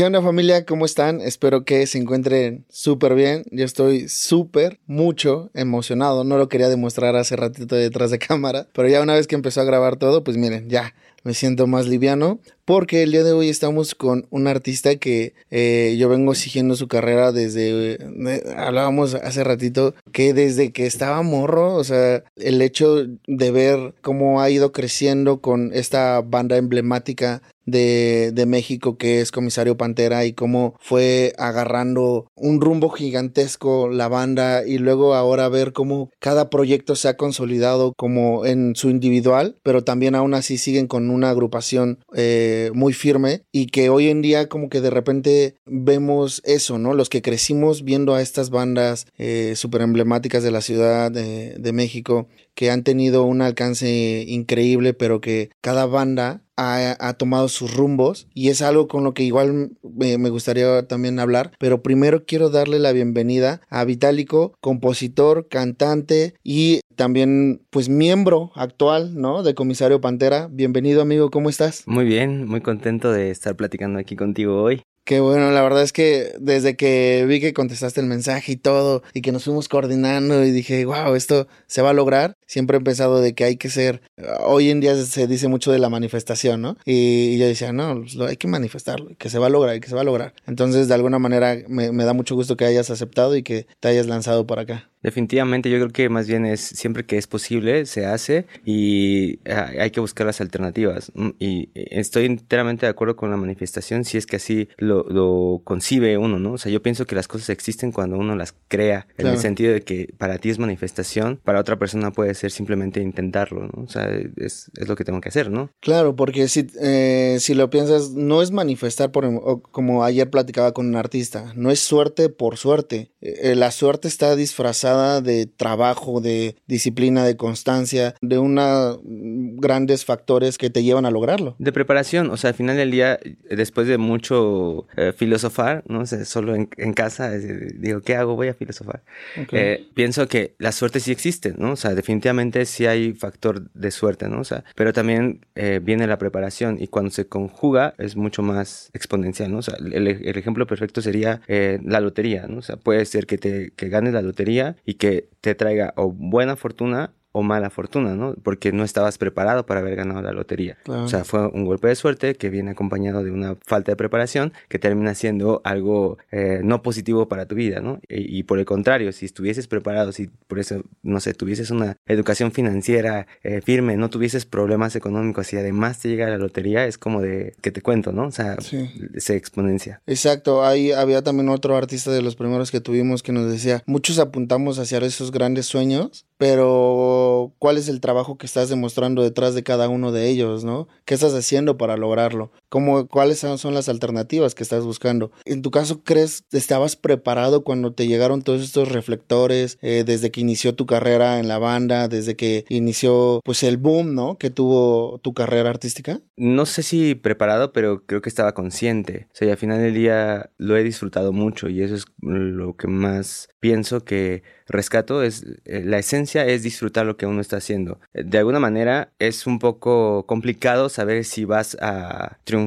¿Qué onda familia? ¿Cómo están? Espero que se encuentren súper bien. Yo estoy súper, mucho emocionado. No lo quería demostrar hace ratito detrás de cámara, pero ya una vez que empezó a grabar todo, pues miren, ya me siento más liviano porque el día de hoy estamos con un artista que eh, yo vengo siguiendo su carrera desde, eh, hablábamos hace ratito, que desde que estaba morro, o sea, el hecho de ver cómo ha ido creciendo con esta banda emblemática de, de, México que es Comisario Pantera y cómo fue agarrando un rumbo gigantesco la banda y luego ahora ver cómo cada proyecto se ha consolidado como en su individual, pero también aún así siguen con una agrupación eh, muy firme y que hoy en día como que de repente vemos eso, ¿no? Los que crecimos viendo a estas bandas eh, súper emblemáticas de la Ciudad de, de México que han tenido un alcance increíble, pero que cada banda ha, tomado sus rumbos y es algo con lo que igual me, me, gustaría también hablar, pero primero quiero darle la bienvenida a Vitálico, compositor, cantante y también pues miembro actual, ¿no? De Comisario Pantera. Bienvenido amigo, ¿cómo estás? Muy bien, muy contento de estar platicando aquí contigo hoy. Qué bueno, la verdad es que desde que vi que contestaste el mensaje y todo, y que nos fuimos coordinando y dije, wow, esto se va a lograr, siempre he pensado de que hay que ser, hoy en día se dice mucho de la manifestación, ¿no? Y, yo decía, no, pues, hay que manifestarlo, que se va a lograr, que se va a lograr. Entonces, de alguna manera, me, me da mucho gusto que hayas aceptado y que te hayas lanzado por acá. Definitivamente yo creo que más bien es siempre que es posible se hace y ah, hay que buscar las alternativas mm, y estoy enteramente de acuerdo con la manifestación si es que así lo, lo concibe uno, ¿no? O sea, yo pienso que las cosas existen cuando uno las crea, en el sentido de que para ti es manifestación, para otra persona puede ser simplemente intentarlo, ¿no? O sea, es, es lo que tengo que hacer, ¿no? Claro, porque si, eh, si lo piensas, no es manifestar por, como ayer platicaba con un artista, no es suerte por suerte, eh, la suerte está disfrazada de trabajo, de disciplina, de constancia, de una grandes factores que te llevan a lograrlo. De preparación, o sea, al final del día, después de mucho eh, filosofar, no sé, solo en, casa, digo, ¿qué hago? Voy a filosofar. Eh, pienso que la suerte sí existe, ¿no? O sea, definitivamente sí hay factor de suerte, ¿no? O sea, pero también eh, viene la preparación y cuando se conjuga es mucho más exponencial, ¿no? O sea, el, el ejemplo perfecto sería la lotería, ¿no? O sea, puede ser que te que ganes la lotería y que te traiga o buena fortuna o mala fortuna, ¿no? Porque no estabas preparado para haber ganado la lotería. O sea, fue un golpe de suerte que viene acompañado de una falta de preparación que termina siendo algo eh, no positivo para tu vida, ¿no? Y, por el contrario, si estuvieses preparado, si por eso, no sé, tuvieses una educación financiera eh, firme, no tuvieses problemas económicos y además te llega la lotería, es como de que te cuento, ¿no? O sea, se exponencia. Exacto, ahí había también otro artista de los primeros que tuvimos que nos decía, muchos apuntamos hacia esos grandes sueños, pero ¿cuál es el trabajo que estás demostrando detrás de cada uno de ellos, no? ¿Qué estás haciendo para lograrlo? ¿Cómo, ¿Cuáles son las alternativas que estás buscando? En tu caso, ¿crees que estabas preparado cuando te llegaron todos estos reflectores eh, desde que inició tu carrera en la banda, desde que inició pues el boom, ¿no? Que tuvo tu carrera artística? No sé si preparado, pero creo que estaba consciente. O sea, al final del día lo he disfrutado mucho y eso es lo que más pienso que rescato es eh, la esencia es disfrutar lo que uno está haciendo. De alguna manera es un poco complicado saber si vas a triunfar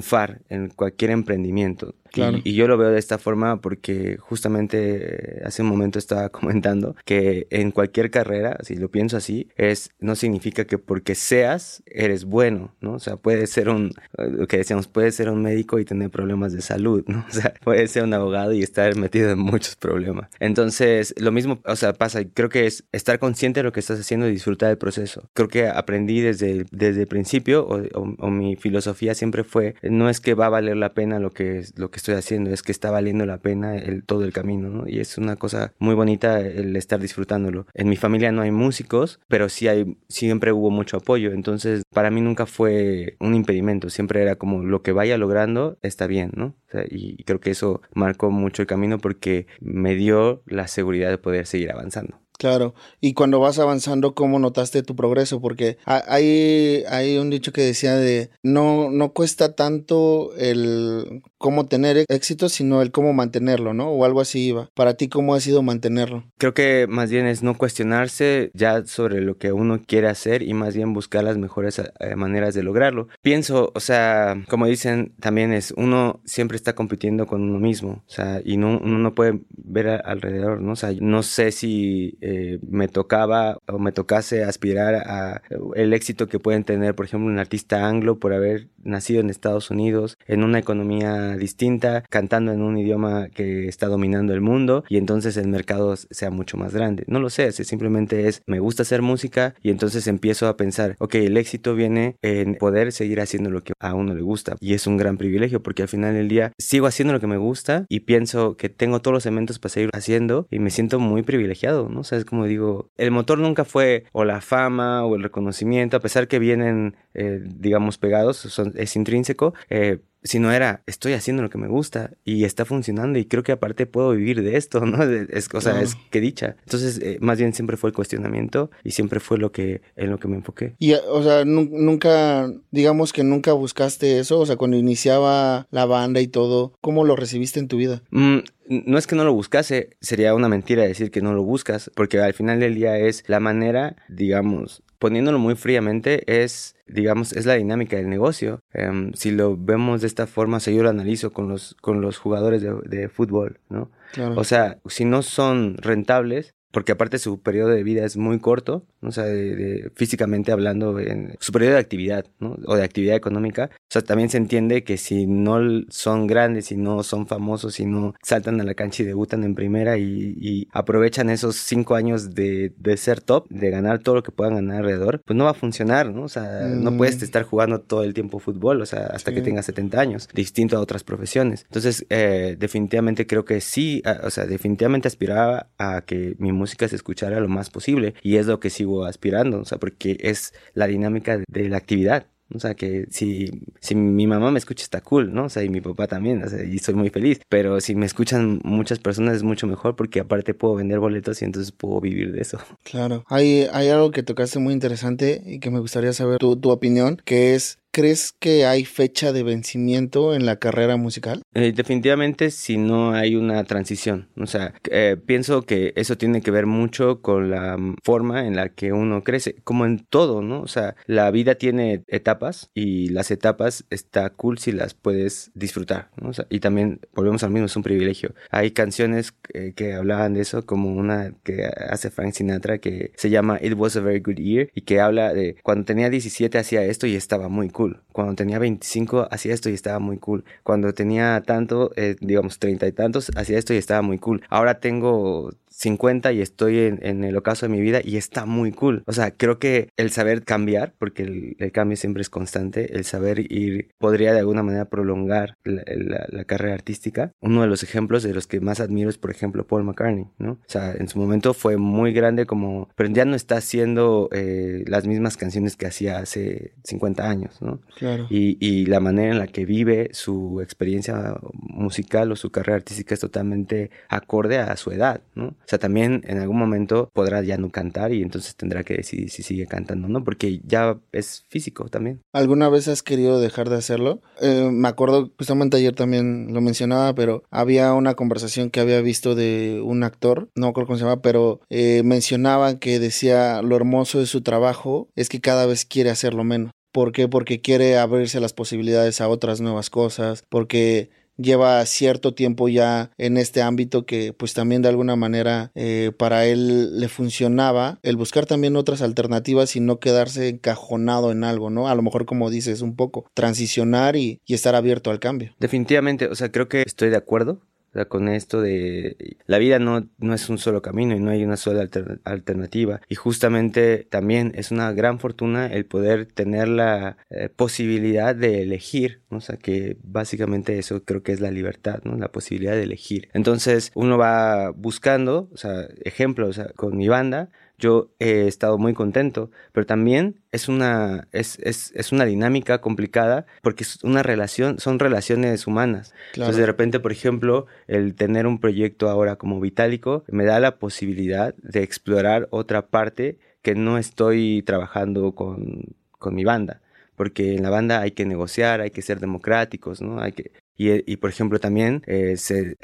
en cualquier emprendimiento. Y, yo lo veo de esta forma porque justamente hace un momento estaba comentando que en cualquier carrera, si lo pienso así, es no significa que porque seas eres bueno, ¿no? O sea, puede ser un lo que decíamos, puede ser un médico y tener problemas de salud, ¿no? O sea, puede ser un abogado y estar metido en muchos problemas. Entonces, lo mismo, o sea, pasa, creo que es estar consciente de lo que estás haciendo y disfrutar del proceso. Creo que aprendí desde, desde el principio o, o, mi filosofía siempre fue no es que va a valer la pena lo que lo que estoy haciendo, es que está valiendo la pena el, todo el camino, ¿no? Y es una cosa muy bonita el estar disfrutándolo. En mi familia no hay músicos, pero sí hay, siempre hubo mucho apoyo, entonces para mí nunca fue un impedimento, siempre era como lo que vaya logrando está bien, ¿no? y creo que eso marcó mucho el camino porque me dio la seguridad de poder seguir avanzando. Claro, y cuando vas avanzando, ¿cómo notaste tu progreso? Porque hay, hay un dicho que decía de no, no cuesta tanto el cómo tener éxito, sino el cómo mantenerlo, ¿no? O algo así iba. Para ti, ¿cómo ha sido mantenerlo? Creo que más bien es no cuestionarse ya sobre lo que uno quiere hacer y más bien buscar las mejores eh, maneras de lograrlo. Pienso, o sea, como dicen, también es uno siempre está compitiendo con uno mismo, o sea, y no, uno no puede ver alrededor, ¿no? O sea, no sé si eh, me tocaba o me tocase aspirar a el éxito que pueden tener, por ejemplo, un artista anglo por haber nacido en Estados Unidos, en una economía distinta, cantando en un idioma que está dominando el mundo y entonces el mercado sea mucho más grande. No lo sé, simplemente es me gusta hacer música y entonces empiezo a pensar, ok, el éxito viene en poder seguir haciendo lo que a uno le gusta y es un gran privilegio porque al final del día sigo haciendo lo que me gusta y pienso que tengo todos los elementos para seguir haciendo y me siento muy privilegiado, ¿no? O como digo, el motor nunca fue o la fama o el reconocimiento, a pesar que vienen, eh, digamos, pegados, son, es intrínseco, eh, si no era, estoy haciendo lo que me gusta y está funcionando y creo que aparte puedo vivir de esto, ¿no? Es, o sea, es que dicha. Entonces, eh, más bien siempre fue el cuestionamiento y siempre fue lo que, en lo que me enfoqué. Y, o sea, nunca, digamos que nunca buscaste eso, o sea, cuando iniciaba la banda y todo, ¿cómo lo recibiste en tu vida? Mm, no es que no lo buscase, sería una mentira decir que no lo buscas, porque al final del día es la manera, digamos, poniéndolo muy fríamente, es, digamos, es la dinámica del negocio. Em, si lo vemos de esta forma, o sea, yo lo analizo con los, con los jugadores de, de fútbol, ¿no? O sea, si no son rentables, porque aparte su periodo de vida es muy corto, o sea, de, físicamente hablando, en su periodo de actividad, ¿no? O de actividad económica. O sea, también se entiende que si no son grandes, si no son famosos, si no saltan a la cancha y debutan en primera y, aprovechan esos cinco años de, ser top, de ganar todo lo que puedan ganar alrededor, pues no va a funcionar, ¿no? O sea, no puedes mm. estar jugando todo el tiempo fútbol, o sea, hasta que tengas 70 años, distinto a otras profesiones. Entonces, eh, definitivamente creo que sí, o sea, definitivamente aspiraba a que mi música se escuchara lo más posible y es lo que sigo aspirando, o sea, porque es la dinámica de la actividad. O sea, que si, si mi mamá me escucha está cool, ¿no? O sea, y mi papá también, o sea, y estoy muy feliz. Pero si me escuchan muchas personas es mucho mejor porque aparte puedo vender boletos y entonces puedo vivir de eso. Claro. Hay, hay algo que tocaste muy interesante y que me gustaría saber tu, tu opinión, que es ¿Crees que hay fecha de vencimiento en la carrera musical? Eh, definitivamente si no hay una transición. O sea, eh, pienso que eso tiene que ver mucho con la forma en la que uno crece, como en todo, ¿no? O sea, la vida tiene etapas y las etapas está cool si las puedes disfrutar, ¿no? O sea, y también, volvemos al mismo, es un privilegio. Hay canciones que, que hablaban de eso, como una que hace Frank Sinatra que se llama It Was a Very Good Year y que habla de cuando tenía 17 hacía esto y estaba muy cool cuando tenía 25 hacía esto y estaba muy cool. Cuando tenía tanto, eh, digamos, 30 y tantos, hacía esto y estaba muy cool. Ahora tengo 50 y estoy en, el ocaso de mi vida y está muy cool. O sea, creo que el saber cambiar, porque el, cambio siempre es constante, el saber ir podría de alguna manera prolongar la, carrera artística. Uno de los ejemplos de los que más admiro es, por ejemplo, Paul McCartney, ¿no? O sea, en su momento fue muy grande como, pero ya no está haciendo eh, las mismas canciones que hacía hace 50 años, ¿no? Claro. Y, y la manera en la que vive su experiencia musical o su carrera artística es totalmente acorde a su edad, ¿no? O sea, también en algún momento podrá ya no cantar y entonces tendrá que decidir si sigue cantando, ¿no? Porque ya es físico también. ¿Alguna vez has querido dejar de hacerlo? Eh, me acuerdo, justamente ayer también lo mencionaba, pero había una conversación que había visto de un actor, no recuerdo cómo se llama, pero eh, mencionaba que decía lo hermoso de su trabajo es que cada vez quiere hacerlo menos. ¿Por qué? Porque quiere abrirse las posibilidades a otras nuevas cosas, porque lleva cierto tiempo ya en este ámbito que pues también de alguna manera eh, para él le funcionaba el buscar también otras alternativas y no quedarse encajonado en algo, ¿no? A lo mejor como dices un poco, transicionar y, y estar abierto al cambio. Definitivamente, o sea, creo que estoy de acuerdo sea, con esto de la vida no, no es un solo camino y no hay una sola alternativa. Y justamente también es una gran fortuna el poder tener la eh, posibilidad de elegir, ¿no? o sea, que básicamente eso creo que es la libertad, ¿no? La posibilidad de elegir. Entonces uno va buscando, o sea, ejemplos, o sea, con mi banda, yo he estado muy contento, pero también es una, es, es, es una dinámica complicada porque es una relación, son relaciones humanas. Entonces, de repente, por ejemplo, el tener un proyecto ahora como Vitálico me da la posibilidad de explorar otra parte que no estoy trabajando con, con mi banda porque en la banda hay que negociar, hay que ser democráticos, ¿no? Hay que, y, y, por ejemplo también eh,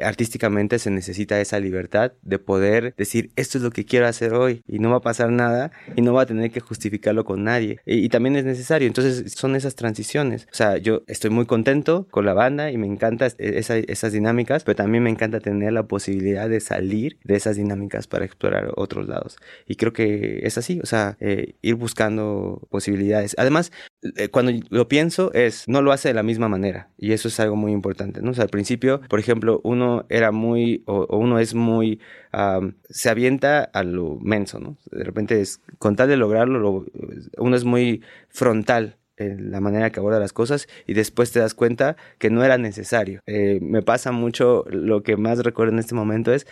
artísticamente se necesita esa libertad de poder decir esto es lo que quiero hacer hoy y no va a pasar nada y no va a tener que justificarlo con nadie y, también es necesario. Entonces son esas transiciones. O sea yo estoy muy contento con la banda y me encanta esa, esas dinámicas pero también me encanta tener la posibilidad de salir de esas dinámicas para explorar otros lados. Y creo que es así. O sea eh, ir buscando posibilidades. Además eh, cuando lo pienso es no lo hace de la misma manera y eso es algo muy ¿no? O sea, al principio, por ejemplo, uno era muy, o, uno es muy, se avienta a lo menso, ¿no? De repente, es, con tal de lograrlo, uno es muy frontal la manera que aborda las cosas y después te das cuenta que no era necesario. Eh, me pasa mucho, lo que más recuerdo en este momento es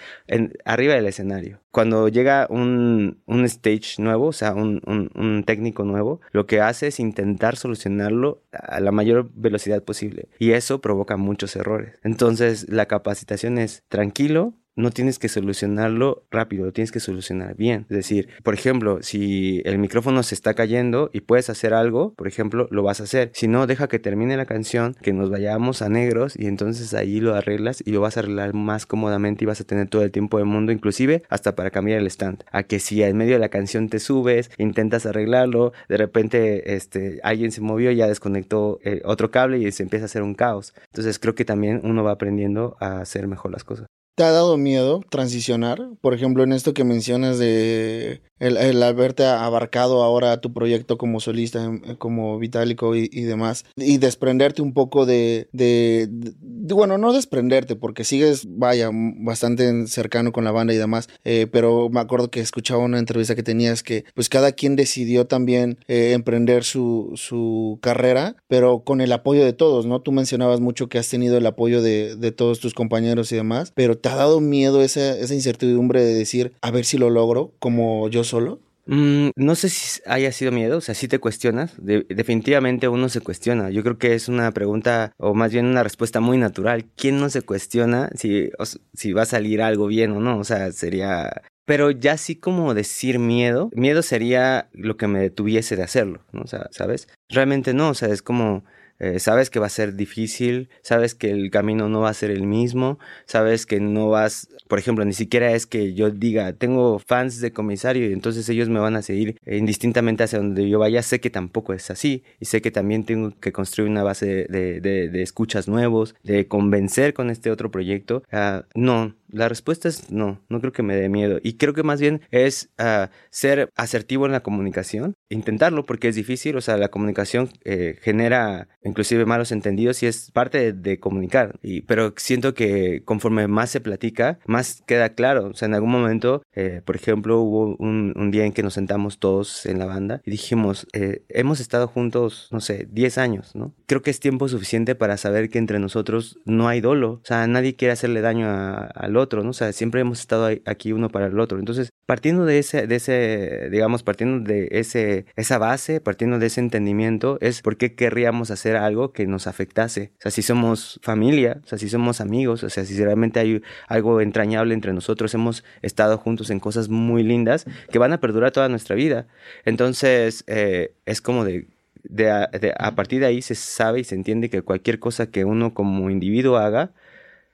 arriba del escenario. Cuando llega un, un stage nuevo, o sea, un, un, técnico nuevo, lo que hace es intentar solucionarlo a la mayor velocidad posible y eso provoca muchos errores. Entonces la capacitación es tranquilo, no tienes que solucionarlo rápido, lo tienes que solucionar bien. Es decir, por ejemplo, si el micrófono se está cayendo y puedes hacer algo, por ejemplo, lo vas a hacer. Si no, deja que termine la canción, que nos vayamos a negros y entonces ahí lo arreglas y lo vas a arreglar más cómodamente y vas a tener todo el tiempo del mundo, inclusive hasta para cambiar el stand. A que si en medio de la canción te subes, intentas arreglarlo, de repente este, alguien se movió, ya desconectó eh, otro cable y se empieza a hacer un caos. Entonces creo que también uno va aprendiendo a hacer mejor las cosas. ¿Te ha dado miedo transicionar? Por ejemplo, en esto que mencionas de el, el haberte abarcado ahora tu proyecto como solista, em, como Vitálico y, demás, y desprenderte un poco de, de, bueno, no desprenderte, porque sigues, vaya, bastante cercano con la banda y demás, eh, pero me acuerdo que escuchaba una entrevista que tenías que, pues cada quien decidió también eh, emprender su, su carrera, pero con el apoyo de todos, ¿no? Tú mencionabas mucho que has tenido el apoyo de, de todos tus compañeros y demás, pero ¿te ha dado miedo esa, esa incertidumbre de decir, a ver si lo logro, como yo solo? Mm, no sé si haya sido miedo, o sea, si te cuestionas. definitivamente uno se cuestiona. Yo creo que es una pregunta, o más bien una respuesta muy natural. ¿Quién no se cuestiona si, si va a salir algo bien o no? O sea, sería pero ya así como decir miedo, miedo sería lo que me detuviese de hacerlo, ¿no? O sea, ¿sabes? Realmente no, o sea, es como eh, sabes que va a ser difícil, sabes que el camino no va a ser el mismo, sabes que no vas, por ejemplo, ni siquiera es que yo diga, tengo fans de comisario y entonces ellos me van a seguir indistintamente hacia donde yo vaya, sé que tampoco es así y sé que también tengo que construir una base de, escuchas nuevos, de convencer con este otro proyecto. Uh, no, la respuesta es no, no creo que me dé miedo. Y creo que más bien es uh, ser asertivo en la comunicación, intentarlo porque es difícil, o sea, la comunicación eh, genera inclusive malos entendidos y es parte de, comunicar. Y, pero siento que conforme más se platica, más queda claro. O sea, en algún momento, eh, por ejemplo, hubo un, un, día en que nos sentamos todos en la banda y dijimos, eh, hemos estado juntos, no sé, 10 años, ¿no? Creo que es tiempo suficiente para saber que entre nosotros no hay dolo. O sea, nadie quiere hacerle daño al otro, ¿no? O sea, siempre hemos estado aquí uno para el otro. Entonces, partiendo de ese, de ese digamos, partiendo de ese, esa base, partiendo de ese entendimiento, es por qué querríamos hacer algo que nos afectase. O sea, si somos familia, o sea, si somos amigos, o sea, si realmente hay algo entrañable entre nosotros, hemos estado juntos en cosas muy lindas que van a perdurar toda nuestra vida. Entonces, eh, es como de de a, de a, partir de ahí se sabe y se entiende que cualquier cosa que uno como individuo haga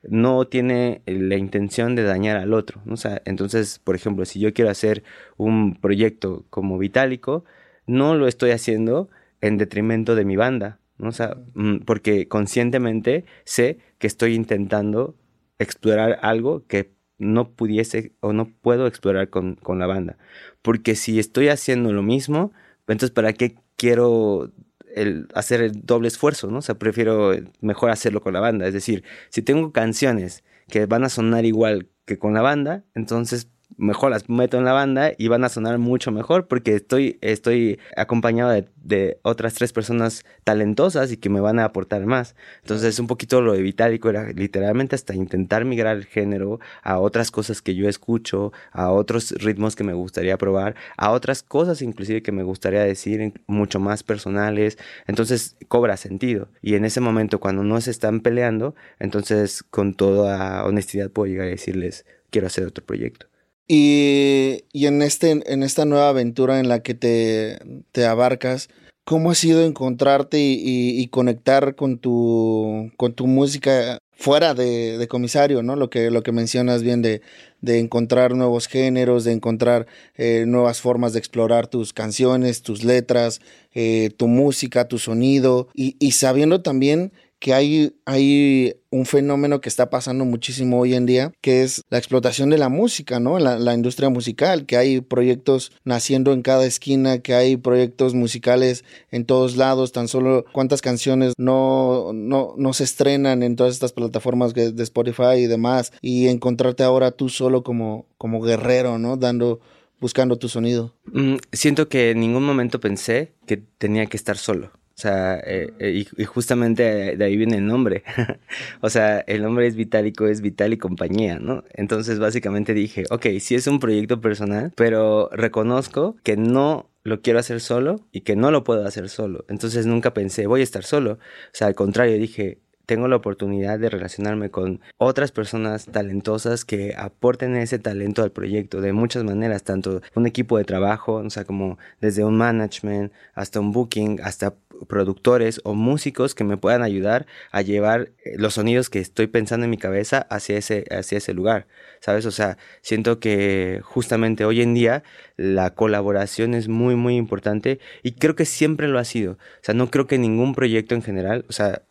no tiene la intención de dañar al otro. ¿no? O sea, entonces, por ejemplo, si yo quiero hacer un proyecto como Vitálico, no lo estoy haciendo en detrimento de mi banda, ¿no? O sea, mm, porque conscientemente sé que estoy intentando explorar algo que no pudiese o no puedo explorar con, con la banda. Porque si estoy haciendo lo mismo, entonces ¿para qué quiero el hacer el doble esfuerzo, ¿no? O sea, prefiero mejor hacerlo con la banda. Es decir, si tengo canciones que van a sonar igual que con la banda, entonces mejor las meto en la banda y van a sonar mucho mejor porque estoy, estoy acompañado de, de otras tres personas talentosas y que me van a aportar más. Entonces, un poquito lo de Vitálico era literalmente hasta intentar migrar el género a otras cosas que yo escucho, a otros ritmos que me gustaría probar, a otras cosas inclusive que me gustaría decir mucho más personales. Entonces, cobra sentido. Y en ese momento, cuando no se están peleando, entonces con toda honestidad puedo llegar a decirles, quiero hacer otro proyecto. Y, y en, este, en esta nueva aventura en la que te, te abarcas, ¿cómo ha sido encontrarte y, conectar con tu, con tu música fuera de, comisario, ¿no? Lo que, lo que mencionas bien de, de encontrar nuevos géneros, de encontrar eh, nuevas formas de explorar tus canciones, tus letras, eh, tu música, tu sonido, y sabiendo también que hay, hay un fenómeno que está pasando muchísimo hoy en día, que es la explotación de la música, ¿no? La, la, industria musical, que hay proyectos naciendo en cada esquina, que hay proyectos musicales en todos lados, tan solo cuántas canciones no, no, no se estrenan en todas estas plataformas de Spotify y demás, y encontrarte ahora tú solo como, como guerrero, ¿no? Dando buscando tu sonido. Mm, siento que en ningún momento pensé que tenía que estar solo. O sea, eh, eh, y, justamente de ahí viene el nombre. o sea, el nombre es Vitálico, es Vital y compañía, ¿no? Entonces básicamente dije, ok, sí es un proyecto personal, pero reconozco que no lo quiero hacer solo y que no lo puedo hacer solo. Entonces nunca pensé, voy a estar solo. O sea, al contrario, dije, tengo la oportunidad de relacionarme con otras personas talentosas que aporten ese talento al proyecto de muchas maneras, tanto un equipo de trabajo, o sea, como desde un management hasta un booking, hasta productores o músicos que me puedan ayudar a llevar los sonidos que estoy pensando en mi cabeza hacia ese, hacia ese lugar, ¿sabes? O sea, siento que justamente hoy en día la colaboración es muy, muy importante y creo que siempre lo ha sido. O sea, no creo que ningún proyecto en general, o sea,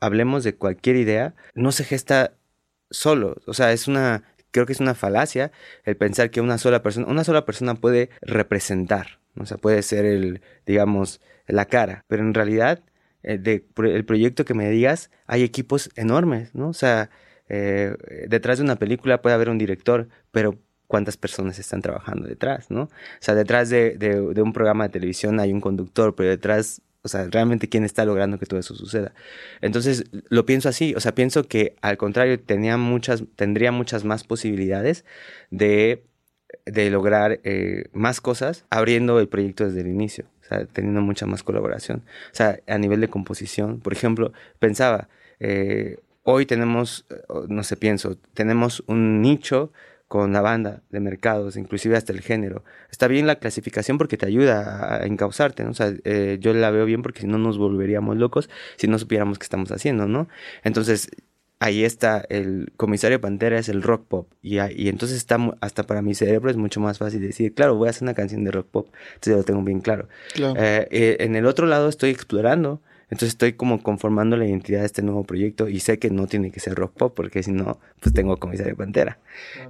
hablemos de cualquier idea, no se gesta solo. O sea, es una, creo que es una falacia el pensar que una sola persona, una sola persona puede representar. O sea, puede ser el, digamos, la cara. Pero en realidad, eh, de, el proyecto que me digas, hay equipos enormes, ¿no? O sea, eh, detrás de una película puede haber un director, pero cuántas personas están trabajando detrás, ¿no? O sea, detrás de, de, de un programa de televisión hay un conductor, pero detrás o sea, realmente quién está logrando que todo eso suceda. Entonces, lo pienso así, o sea, pienso que al contrario, tenía muchas, tendría muchas más posibilidades de, de lograr eh, más cosas abriendo el proyecto desde el inicio, o teniendo mucha más colaboración. O sea, a nivel de composición, por ejemplo, pensaba, eh, hoy tenemos, no sé, pienso, tenemos un nicho con la banda de mercados, inclusive hasta el género. Está bien la clasificación porque te ayuda a encauzarte, ¿no? O sea, eh, yo la veo bien porque si no nos volveríamos locos si no supiéramos qué estamos haciendo, ¿no? Entonces, ahí está, el comisario Pantera es el rock pop. Y, y entonces está, hasta para mi cerebro es mucho más fácil decir, claro, voy a hacer una canción de rock pop. Entonces ya lo tengo bien claro. claro. Eh, eh, en el otro lado estoy explorando entonces estoy como conformando la identidad de este nuevo proyecto y sé que no tiene que ser rock pop porque si no, pues tengo comisario Pantera.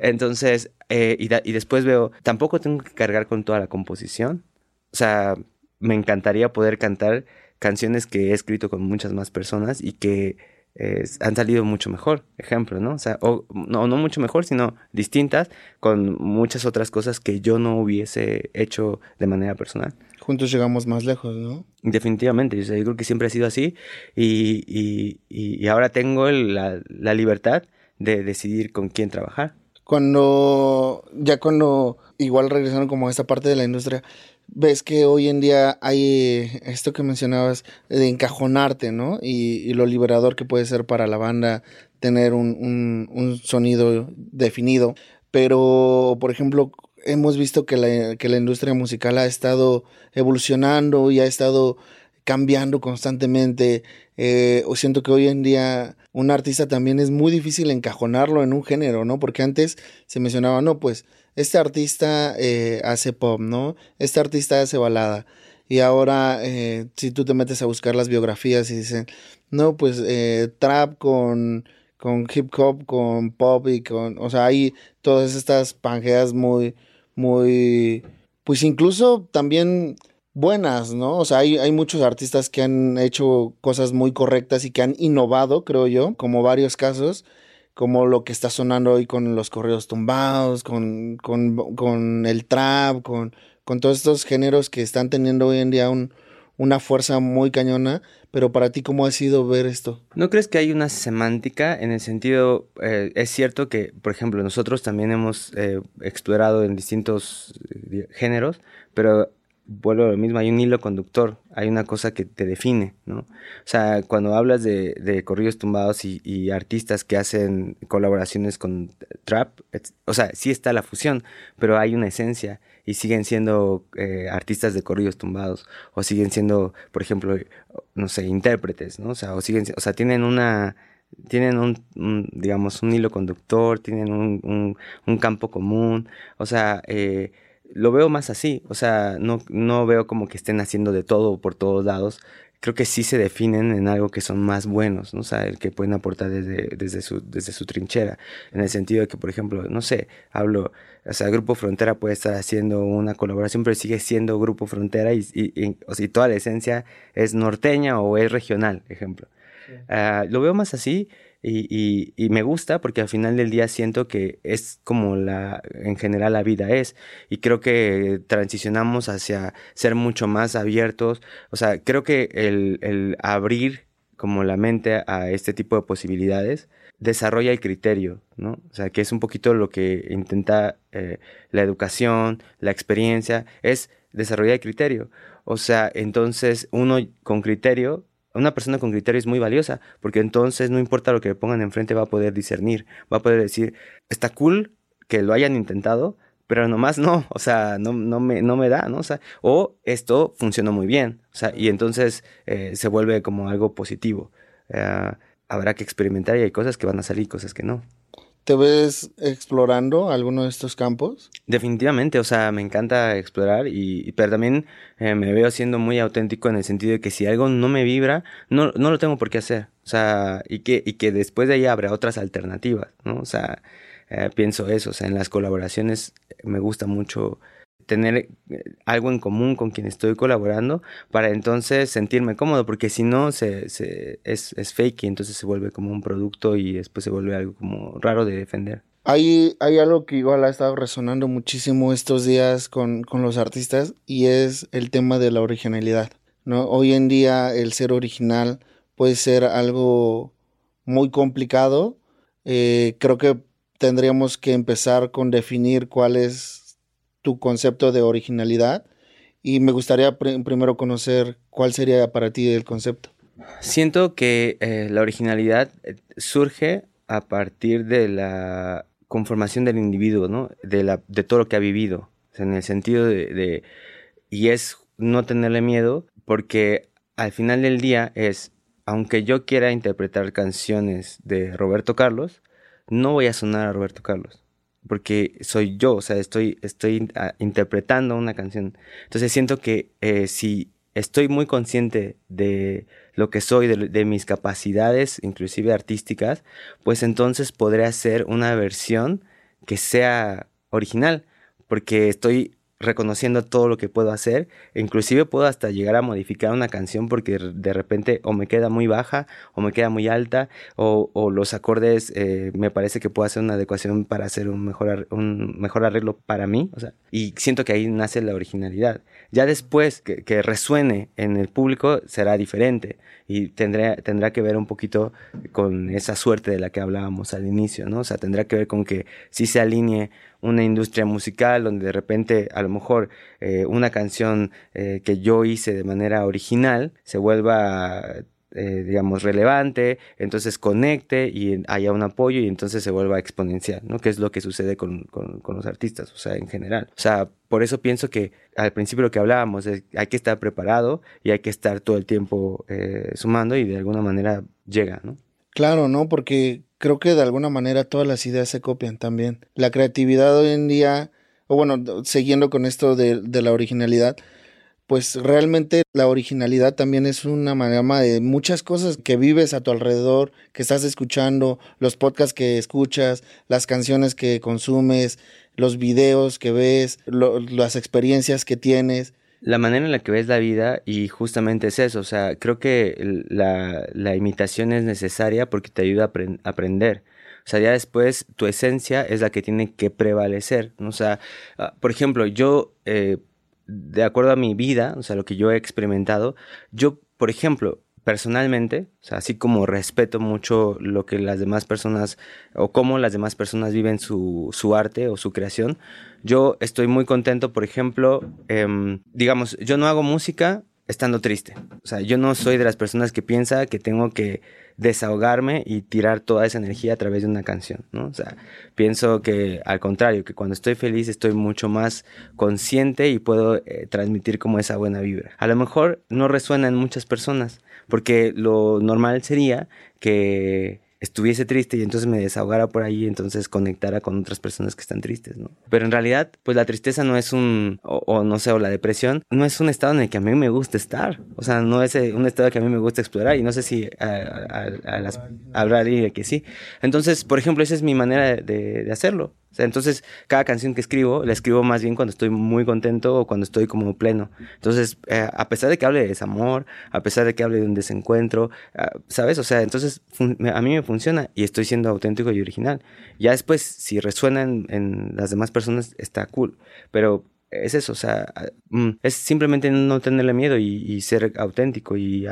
Entonces, eh, y, y después veo, tampoco tengo que cargar con toda la composición. O sea, me encantaría poder cantar canciones que he escrito con muchas más personas y que eh, han salido mucho mejor, ejemplo, ¿no? O sea, o, no, no mucho mejor, sino distintas, con muchas otras cosas que yo no hubiese hecho de manera personal. Juntos llegamos más lejos, ¿no? Definitivamente, yo, yo creo que siempre ha sido así y, y, y ahora tengo la, la libertad de decidir con quién trabajar. Cuando, ya cuando, igual regresaron como a esta parte de la industria, ves que hoy en día hay esto que mencionabas de encajonarte, ¿no? Y, y lo liberador que puede ser para la banda tener un, un, un, sonido definido. Pero, por ejemplo, hemos visto que la, que la industria musical ha estado evolucionando y ha estado cambiando constantemente. Eh, o siento que hoy en día un artista también es muy difícil encajonarlo en un género, ¿no? Porque antes se mencionaba, no, pues este artista eh, hace pop, ¿no? Este artista hace balada. Y ahora, eh, si tú te metes a buscar las biografías y dicen, no, pues eh, trap con, con hip hop, con pop y con, o sea, hay todas estas pangeas muy, muy, pues incluso también buenas, ¿no? O sea, hay, hay muchos artistas que han hecho cosas muy correctas y que han innovado, creo yo, como varios casos como lo que está sonando hoy con los correos tumbados, con, con, con el trap, con, con todos estos géneros que están teniendo hoy en día un, una fuerza muy cañona, pero para ti, ¿cómo ha sido ver esto? ¿No crees que hay una semántica en el sentido, eh, es cierto que, por ejemplo, nosotros también hemos eh, explorado en distintos eh, géneros, pero vuelvo a lo mismo, hay un hilo conductor, hay una cosa que te define, ¿no? O sea, cuando hablas de, de corridos tumbados y, artistas que hacen colaboraciones con trap, o sea, sí está la fusión, pero hay una esencia y siguen siendo eh, artistas de corridos tumbados o siguen siendo, por ejemplo, no sé, intérpretes, ¿no? O sea, o siguen, o sea, tienen una tienen un, digamos, un hilo conductor, tienen un, un, un campo común, o sea, eh, lo veo más así, o sea, no, no veo como que estén haciendo de todo por todos lados, creo que sí se definen en algo que son más buenos, ¿no? O sea, el que pueden aportar desde, desde, su, desde su trinchera, en el sentido de que, por ejemplo, no sé, hablo, o sea, Grupo Frontera puede estar haciendo una colaboración, pero sigue siendo Grupo Frontera y, y, o sea, toda la esencia es norteña o es regional, ejemplo. Uh, lo veo más así y, me gusta porque al final del día siento que es como la, en general la vida es. Y creo que transicionamos hacia ser mucho más abiertos. O sea, creo que el, el abrir como la mente a este tipo de posibilidades desarrolla el criterio, ¿no? O sea, que es un poquito lo que intenta eh, la educación, la experiencia, es desarrollar el criterio. O sea, entonces uno con criterio una persona con criterio es muy valiosa, porque entonces no importa lo que le pongan enfrente, va a poder discernir, va a poder decir, está cool que lo hayan intentado, pero nomás no, o sea, no, no, me, no me da, ¿no? O sea, o esto funcionó muy bien, o sea, y entonces eh, se vuelve como algo positivo. Uh, habrá que experimentar y hay cosas que van a salir, cosas que no. ¿Te ves explorando alguno de estos campos? Definitivamente, o sea, me encanta explorar, y, pero también eh, me veo siendo muy auténtico en el sentido de que si algo no me vibra, no, no lo tengo por qué hacer. O sea, y que, y que después de ahí habrá otras alternativas, ¿no? O sea, eh, pienso eso, o sea, en las colaboraciones me gusta mucho tener eh, algo en común con quien estoy colaborando para entonces sentirme cómodo, porque si no se, es fake y entonces se vuelve como un producto y después se vuelve algo como raro de defender. Hay, hay algo que igual ha estado resonando muchísimo estos días con, con los artistas y es el tema de la originalidad. ¿no? Hoy en día el ser original puede ser algo muy complicado. Eh, creo que tendríamos que empezar con definir cuál es tu concepto de originalidad y me gustaría pr primero conocer cuál sería para ti el concepto. Siento que eh, la originalidad eh, surge a partir de la conformación del individuo, ¿no? De, la, de todo lo que ha vivido, en el sentido de, de, y es no tenerle miedo, porque al final del día es, aunque yo quiera interpretar canciones de Roberto Carlos, no voy a sonar a Roberto Carlos porque soy yo, o sea, estoy, estoy uh, interpretando una canción. Entonces siento que eh, si estoy muy consciente de lo que soy, de, de, mis capacidades, inclusive artísticas, pues entonces podré hacer una versión que sea original, porque estoy reconociendo todo lo que puedo hacer, e inclusive puedo hasta llegar a modificar una canción porque de repente o me queda muy baja o me queda muy alta o, los acordes eh, me parece que puedo hacer una adecuación para hacer un mejor, un mejor arreglo para mí, o sea, y siento que ahí nace la originalidad. Ya después que, que resuene en el público será diferente y tendrá, tendrá que ver un poquito con esa suerte de la que hablábamos al inicio, ¿no? O sea, tendrá que ver con que sí se alinee una industria musical donde de repente a lo mejor eh, una canción eh, que yo hice de manera original se vuelva eh, digamos, relevante, entonces conecte y haya un apoyo y entonces se vuelva exponencial, ¿no? Que es lo que sucede con, con, los artistas, o sea, en general. O sea, por eso pienso que al principio lo que hablábamos es hay que estar preparado y hay que estar todo el tiempo sumando y de alguna manera llega, ¿no? Claro, ¿no? Porque creo que de alguna manera todas las ideas se copian también. La creatividad hoy en día, o bueno, siguiendo con esto de, la originalidad, pues realmente la originalidad también es una amalgama de muchas cosas que vives a tu alrededor, que estás escuchando, los podcasts que escuchas, las canciones que consumes, los videos que ves, las experiencias que tienes. La manera en la que ves la vida y justamente es eso, o sea, creo que la, la imitación es necesaria porque te ayuda a apre aprender. O sea, ya después tu esencia es la que tiene que prevalecer, ¿no? O sea, ah, por ejemplo, yo, eh, de acuerdo a mi vida, o sea, lo que yo he experimentado, yo, por ejemplo, personalmente, o sea, así como respeto mucho lo que las demás personas o cómo las demás personas viven su, su arte o su creación, yo estoy muy contento, por ejemplo, em, digamos, yo no hago música estando triste. O sea, yo no soy de las personas que piensa que tengo que desahogarme y tirar toda esa energía a través de una canción, ¿no? O sea, pienso que al contrario, que cuando estoy feliz estoy mucho más consciente y puedo eh, transmitir como esa buena vibra. A lo mejor no resuena en muchas personas, porque lo normal sería que estuviese triste y entonces me desahogara por ahí, entonces conectara con otras personas que están tristes, ¿no? Pero en realidad, pues la tristeza no es un, o, no sé, o la depresión, no es un estado en el que a mí me gusta estar, o sea, no es eh, un estado que a mí me gusta explorar y no sé si habrá que sí. Entonces, por ejemplo, esa es mi manera de hacerlo. O sea, entonces, cada canción que escribo, la escribo más bien cuando estoy muy contento o cuando estoy como pleno. Entonces, eh, a pesar de que hable de desamor, a pesar de que hable de un desencuentro, ah, ¿sabes? O sea, entonces a mí me funciona y estoy siendo auténtico y original. Ya después, si resuena en, las demás personas, está cool. Pero es eso, o sea, ah, mm, es simplemente no tenerle miedo y, ser auténtico y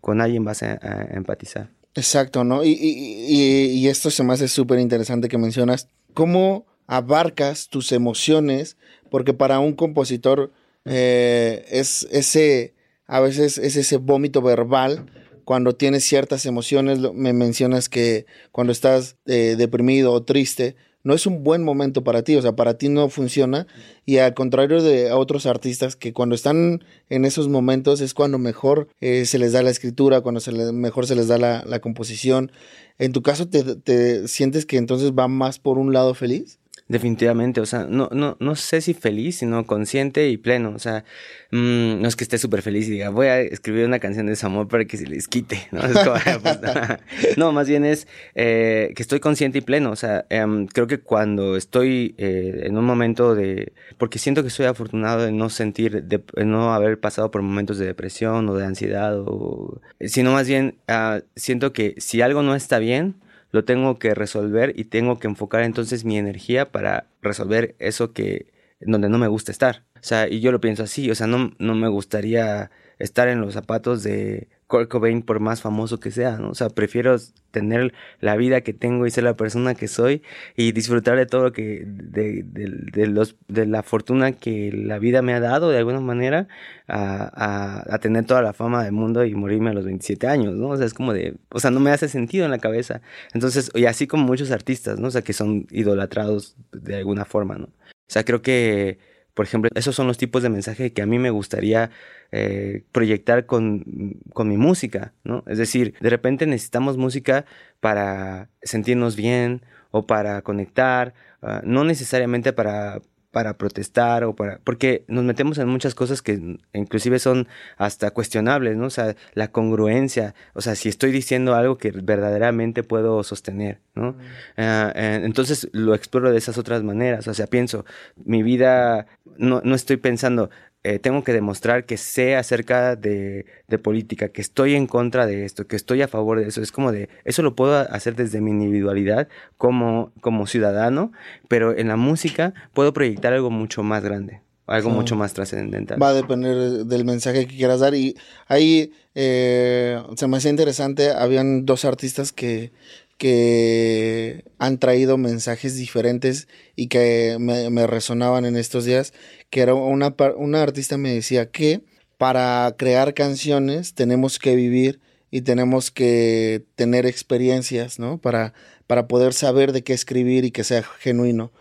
con alguien vas a, empatizar. Exacto, ¿no? Y, y, esto se me hace súper interesante que mencionas cómo abarcas tus emociones, porque para un compositor eh, es ese, a veces es ese vómito verbal cuando tienes ciertas emociones, me mencionas que cuando estás eh, deprimido o triste, no es un buen momento para ti, o sea, para ti no funciona. Y al contrario de otros artistas que cuando están en esos momentos es cuando mejor eh, se les da la escritura, cuando se mejor se les da la, composición. En tu caso, te, ¿te sientes que entonces va más por un lado feliz? Definitivamente, o sea, no, no, no sé si feliz, sino consciente y pleno. O sea, mmm, no es que esté súper feliz y diga, voy a escribir una canción de amor para que se les quite, ¿no? Pues, no, más bien es eh, que estoy consciente y pleno. O sea, eh, creo que cuando estoy eh, en un momento de. Porque siento que soy afortunado de no sentir, de, no haber pasado por momentos de depresión o de ansiedad, o, sino más bien uh, siento que si algo no está bien, lo tengo que resolver y tengo que enfocar entonces mi energía para resolver eso que donde no me gusta estar. O sea, y yo lo pienso así, o sea, no, no me gustaría estar en los zapatos de Kurt Cobain por más famoso que sea, ¿no? O sea, prefiero tener la vida que tengo y ser la persona que soy y disfrutar de todo lo que, de, de, los, de la fortuna que la vida me ha dado de alguna manera a, a, a, tener toda la fama del mundo y morirme a los 27 años, ¿no? O sea, es como de, o sea, no me hace sentido en la cabeza. Entonces, y así como muchos artistas, ¿no? O sea, que son idolatrados de alguna forma, ¿no? O sea, creo que por ejemplo, esos son los tipos de mensaje que a mí me gustaría eh, proyectar con, con, mi música, ¿no? Es decir, de repente necesitamos música para sentirnos bien o para conectar, uh, no necesariamente para, para protestar o para porque nos metemos en muchas cosas que inclusive son hasta cuestionables, ¿no? O sea, la congruencia, o sea, si estoy diciendo algo que verdaderamente puedo sostener, ¿no? Ah, entonces lo exploro de esas otras maneras, o sea, pienso, mi vida no, no estoy pensando eh, tengo que demostrar que sé acerca de, de, política, que estoy en contra de esto, que estoy a favor de eso. Es como de, eso lo puedo hacer desde mi individualidad como, como ciudadano, pero en la música puedo proyectar algo mucho más grande. Algo mucho más trascendental. Va a depender del mensaje que quieras dar. Y ahí eh, se me hacía interesante. Habían dos artistas que, que han traído mensajes diferentes y que me, resonaban en estos días que era una, una artista me decía que para crear canciones tenemos que vivir y tenemos que tener experiencias, ¿no? Para, para poder saber de qué escribir y que sea genuino.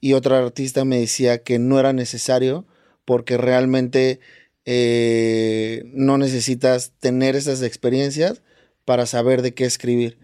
Y otra artista me decía que no era necesario porque realmente eh, no necesitas tener esas experiencias para saber de qué escribir.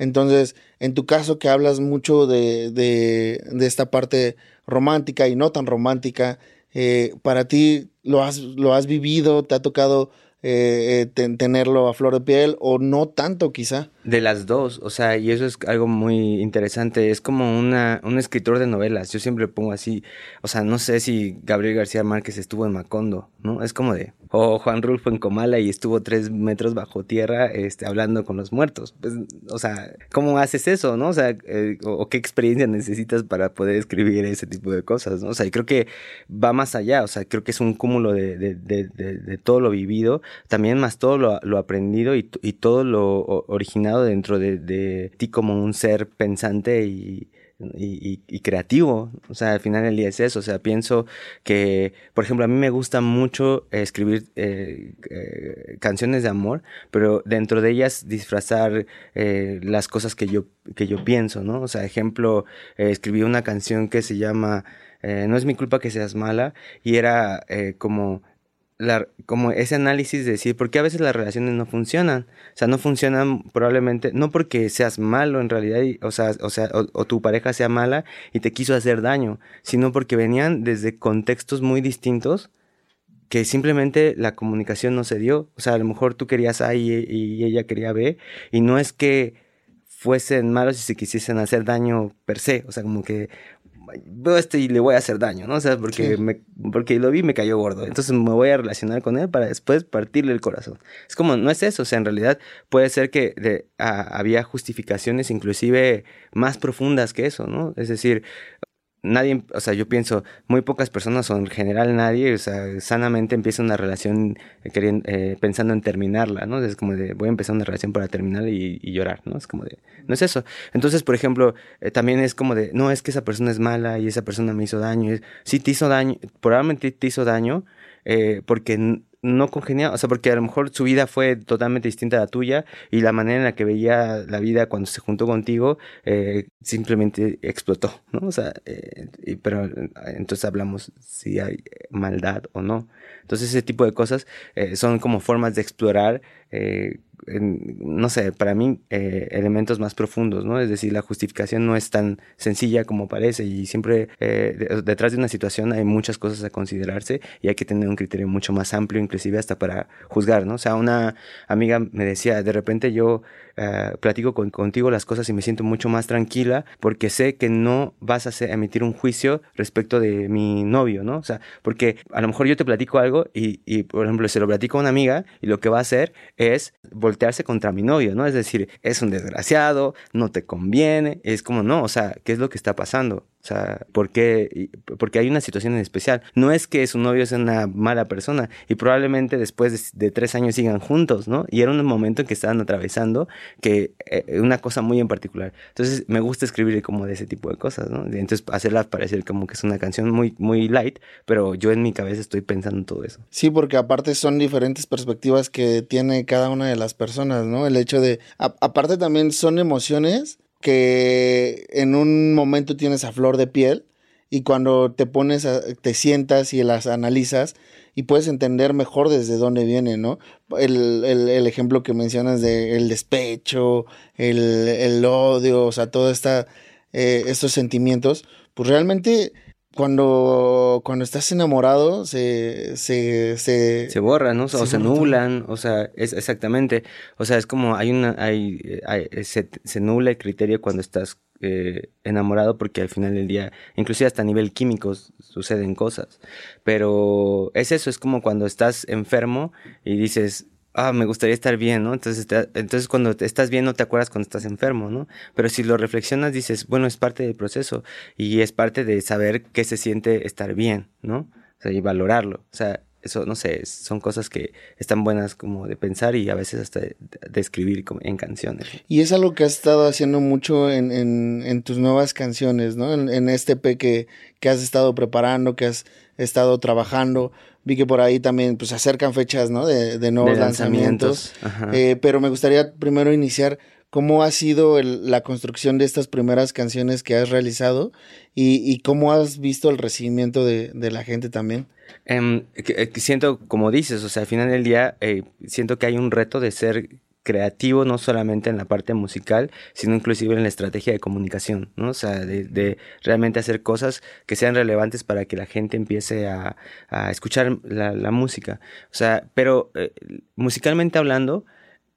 Entonces, en tu caso que hablas mucho de, de, de esta parte romántica y no tan romántica, eh, para ti lo has, lo has vivido, te ha tocado eh, tenerlo a flor de piel o no tanto quizá. De las dos, o sea, y eso es algo muy interesante, es como una, un escritor de novelas, yo siempre pongo así, o sea, no sé si Gabriel García Márquez estuvo en Macondo, ¿no? Es como de, o Juan Rulfo en Comala y estuvo tres metros bajo tierra este, hablando con los muertos, pues, o sea, ¿cómo haces eso, no? O sea, eh, o, qué experiencia necesitas para poder escribir ese tipo de cosas, ¿no? O sea, y creo que va más allá, o sea, creo que es un cúmulo de, de, de todo lo vivido, también más todo lo, lo aprendido y, y todo lo original dentro de, ti como un ser pensante y, creativo. O sea, al final del día es eso. O sea, pienso que, por ejemplo, a mí me gusta mucho escribir eh, eh, canciones de amor, pero dentro de ellas disfrazar eh, las cosas que yo, que yo pienso, ¿no? O sea, ejemplo, escribí una canción que se llama No es mi culpa que seas mala y era como como ese análisis de decir, ¿por qué a veces las relaciones no funcionan? O sea, no funcionan probablemente, no porque seas malo en realidad, o sea, o, sea o, tu pareja sea mala y te quiso hacer daño, sino porque venían desde contextos muy distintos que simplemente la comunicación no se dio. O sea, a lo mejor tú querías A y, y ella quería B, y no es que fuesen malos y se quisiesen hacer daño per se, o sea, como que veo esto y le voy a hacer daño, ¿no? O sea, porque, me, porque lo vi y me cayó gordo. Entonces me voy a relacionar con él para después partirle el corazón. Es como, no es eso, o sea, en realidad puede ser que de, había justificaciones inclusive más profundas que eso, ¿no? Es decir, nadie, o sea, yo pienso, muy pocas personas o en general nadie, o sea, sanamente empieza una relación eh, queriendo, eh, pensando en terminarla, ¿no? Es como de, voy a empezar una relación para terminar y, llorar, ¿no? Es como de, no es eso. Entonces, por ejemplo, eh, también es como de, no, es que esa persona es mala y esa persona me hizo daño. Sí, te hizo daño, probablemente te hizo daño porque no congeniaba, o sea, porque a lo mejor su vida fue totalmente distinta a la tuya y la manera en la que veía la vida cuando se juntó contigo eh, simplemente explotó, ¿no? O sea, eh, pero entonces hablamos si hay maldad o no. Entonces ese tipo de cosas eh, son como formas de explorar no sé, para mí, eh, elementos más profundos, ¿no? Es decir, la justificación no es tan sencilla como parece y siempre eh, detrás de una situación hay muchas cosas a considerarse y hay que tener un criterio mucho más amplio, inclusive hasta para juzgar, ¿no? O sea, una amiga me decía, de repente yo eh, platico contigo las cosas y me siento mucho más tranquila porque sé que no vas a, emitir un juicio respecto de mi novio, ¿no? O sea, porque a lo mejor yo te platico algo y, y, por ejemplo, se lo platico a una amiga y lo que va a hacer es voltearse contra mi novio, ¿no? Es decir, es un desgraciado, no te conviene, es como, no, o sea, ¿qué es lo que está pasando? O sea, ¿por qué? Porque hay una situación en especial. No es que su novio sea una mala persona y probablemente después de, tres años sigan juntos, ¿no? Y era un momento en que estaban atravesando que eh, una cosa muy en particular. Entonces me gusta escribir como de ese tipo de cosas, ¿no? Entonces hacerla parecer como que es una canción muy, muy light, pero yo en mi cabeza estoy pensando en todo eso. Sí, porque aparte son diferentes perspectivas que tiene cada una de las personas, ¿no? El hecho de, aparte también son emociones que en un momento tienes a flor de piel y cuando te pones, te sientas y las analizas y puedes entender mejor desde dónde viene, ¿no? El, ejemplo que mencionas de el despecho, el, odio, o sea, todos eh, estos sentimientos, pues realmente cuando, cuando estás enamorado se, se, se, borran, ¿no? O se, nublan, o sea, es exactamente, o sea, es como hay una, hay, se, se, nubla el criterio cuando estás eh, enamorado porque al final del día, inclusive hasta a nivel químico suceden cosas, pero es eso, es como cuando estás enfermo y dices, ah, me gustaría estar bien, ¿no? Entonces, entonces cuando estás bien no te acuerdas cuando estás enfermo, ¿no? Pero si lo reflexionas dices, bueno, es parte del proceso y es parte de saber qué se siente estar bien, ¿no? O sea, y valorarlo. O sea, eso, no sé, son cosas que están buenas como de pensar y a veces hasta de, escribir en canciones. Y es algo que has estado haciendo mucho en, en, en tus nuevas canciones, ¿no? En, en este P que, que has estado preparando, que has estado trabajando vi que por ahí también pues acercan fechas, ¿no? De, de nuevos lanzamientos. Eh, pero me gustaría primero iniciar cómo ha sido la construcción de estas primeras canciones que has realizado y, cómo has visto el recibimiento de, la gente también. Em, eh, siento, como dices, o sea, al final del día, eh, siento que hay un reto de ser creativo, no solamente en la parte musical, sino inclusive en la estrategia de comunicación, ¿no? O sea, de, realmente hacer cosas que sean relevantes para que la gente empiece a, escuchar la, música. O sea, pero eh, musicalmente hablando,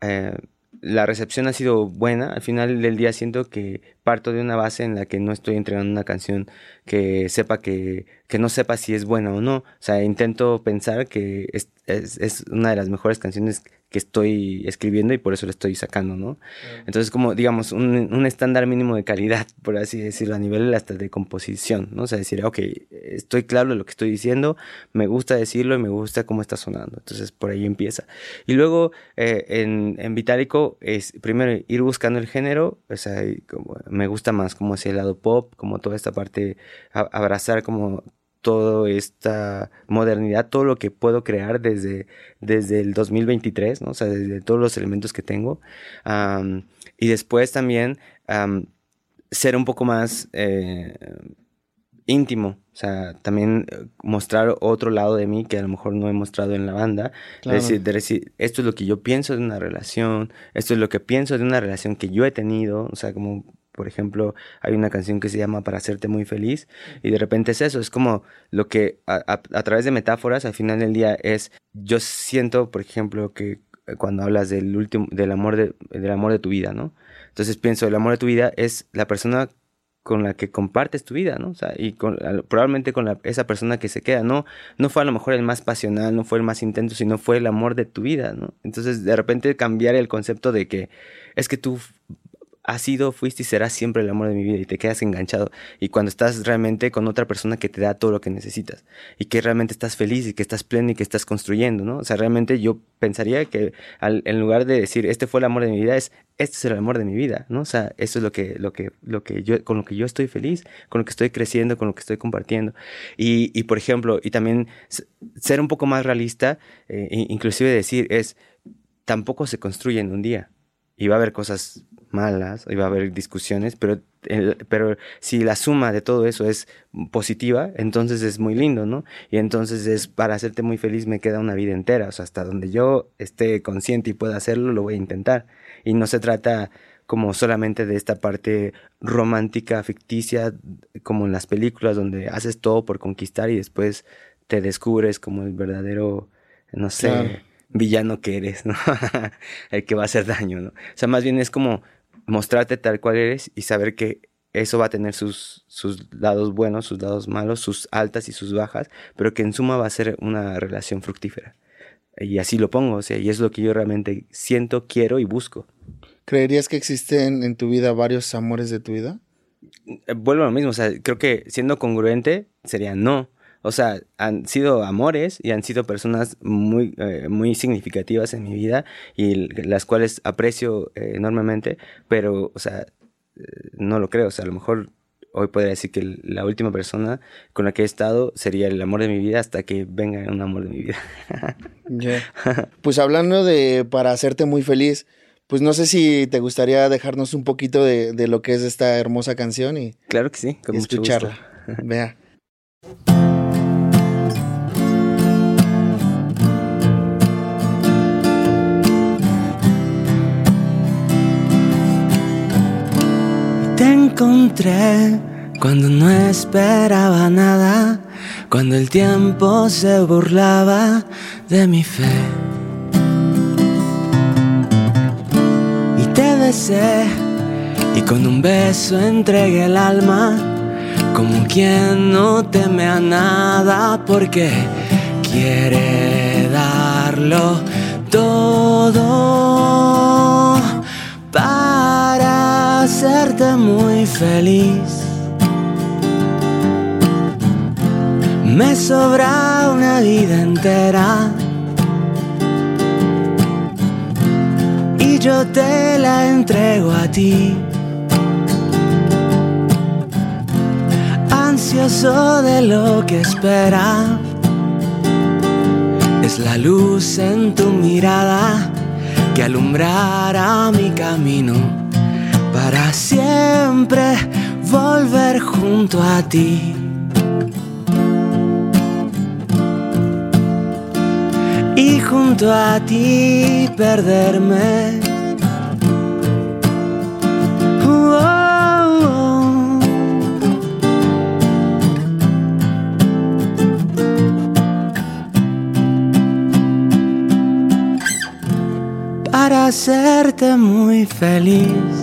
eh, la recepción ha sido buena. Al final del día siento que parto de una base en la que no estoy entregando una canción que sepa que, que no sepa si es buena o no. O sea, intento pensar que es, es, es una de las mejores canciones que estoy escribiendo y por eso lo estoy sacando, ¿no? Entonces, como, digamos, un, estándar mínimo de calidad, por así decirlo, a nivel hasta de composición, ¿no? O sea, decir, ok, estoy claro de lo que estoy diciendo, me gusta decirlo y me gusta cómo está sonando. Entonces, por ahí empieza. Y luego, eh, en, en Vitálico, es primero ir buscando el género, o sea, como, me gusta más como ese lado pop, como toda esta parte, abrazar como toda esta modernidad, todo lo que puedo crear desde, desde el 2023, ¿no? O sea, desde todos los elementos que tengo. y después también ser un poco más eh, íntimo, o sea, también eh, mostrar otro lado de mí que a lo mejor no he mostrado en la banda. decir, de decir, esto es lo que yo pienso de una relación, esto es lo que pienso de una relación que yo he tenido, o sea, como por ejemplo, hay una canción que se llama Para hacerte muy feliz y de repente es eso, es como lo que a, través de metáforas al final del día es, yo siento, por ejemplo, que cuando hablas del último, del amor de, del amor de tu vida, ¿no? Entonces pienso, el amor de tu vida es la persona con la que compartes tu vida, ¿no? O sea, y con, probablemente con esa persona que se queda, ¿no? No fue a lo mejor el más pasional, no fue el más intenso, sino fue el amor de tu vida, ¿no? Entonces, de repente cambiar el concepto de que es que tú has sido, fuiste y serás siempre el amor de mi vida y te quedas enganchado. Y cuando estás realmente con otra persona que te da todo lo que necesitas y que realmente estás feliz y que estás pleno y que estás construyendo, ¿no? O sea, realmente yo pensaría que en lugar de decir este fue el amor de mi vida, es este es el amor de mi vida, ¿no? O sea, eso es lo que, lo que, lo que yo, con lo que yo estoy feliz, con lo que estoy creciendo, con lo que estoy compartiendo. Y, y por ejemplo, y también ser un poco más realista, eh, inclusive decir es, tampoco se construye en un día. Y va a haber cosas malas, y va a haber discusiones, pero, pero si la suma de todo eso es positiva, entonces es muy lindo, ¿no? Y entonces es para hacerte muy feliz me queda una vida entera, o sea, hasta donde yo esté consciente y pueda hacerlo, lo voy a intentar. Y no se trata como solamente de esta parte romántica, ficticia, como en las películas donde haces todo por conquistar y después te descubres como el verdadero, no sé, villano que eres, ¿no? el que va a hacer daño, ¿no? O sea, más bien es como mostrarte tal cual eres y saber que eso va a tener sus, sus lados buenos, sus lados malos, sus altas y sus bajas, pero que en suma va a ser una relación fructífera. Y así lo pongo, o sea, y es lo que yo realmente siento, quiero y busco. ¿Creerías que existen en tu vida varios amores de tu vida? Eh, vuelvo a lo mismo, o sea, creo que siendo congruente sería no. O sea, han sido amores y han sido personas muy, eh, muy significativas en mi vida y las cuales aprecio eh, enormemente, pero, o sea, eh, no lo creo. O sea, a lo mejor hoy podría decir que la última persona con la que he estado sería el amor de mi vida hasta que venga un amor de mi vida. Pues hablando de para hacerte muy feliz, pues no sé si te gustaría dejarnos un poquito de, lo que es esta hermosa canción y, claro que sí, con escucharla. Vea. Encontré cuando no esperaba nada, cuando el tiempo se burlaba de mi fe. Y te besé y con un beso entregué el alma, como quien no teme a nada porque quiere darlo todo muy feliz. Me sobra una vida entera. Y yo te la entrego a ti. Ansioso de lo que espera. Es la luz en tu mirada que alumbrará mi camino para siempre volver junto a ti. Y junto a ti perderme. para hacerte muy feliz.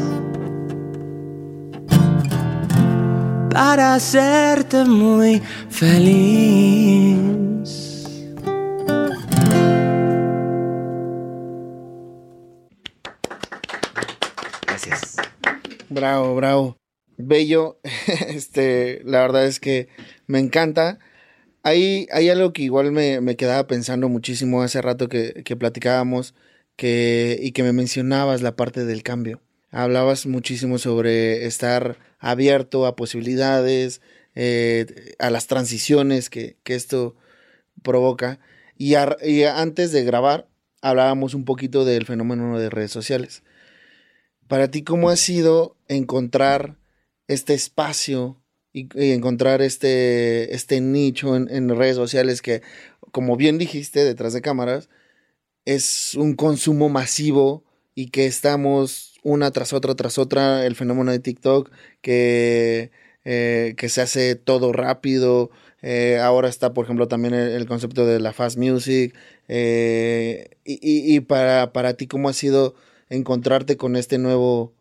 Para hacerte muy feliz. Gracias. Bravo, bravo. Bello. Este, la verdad es que me encanta. Hay, hay algo que igual me, me quedaba pensando muchísimo hace rato que, que platicábamos que, y que me mencionabas la parte del cambio. Hablabas muchísimo sobre estar abierto a posibilidades, eh, a las transiciones que, que esto provoca. Y, antes de grabar, hablábamos un poquito del fenómeno de redes sociales. Para ti, ¿cómo ha sido encontrar este espacio y, encontrar este, este nicho en redes sociales que, como bien dijiste, detrás de cámaras, es un consumo masivo y que estamos una tras otra, tras otra, el fenómeno de TikTok, que, eh, que se hace todo rápido. eh, ahora está, por ejemplo, también el, el concepto de la fast music. eh, y y- para, para ti, ¿cómo ha sido encontrarte con este nuevo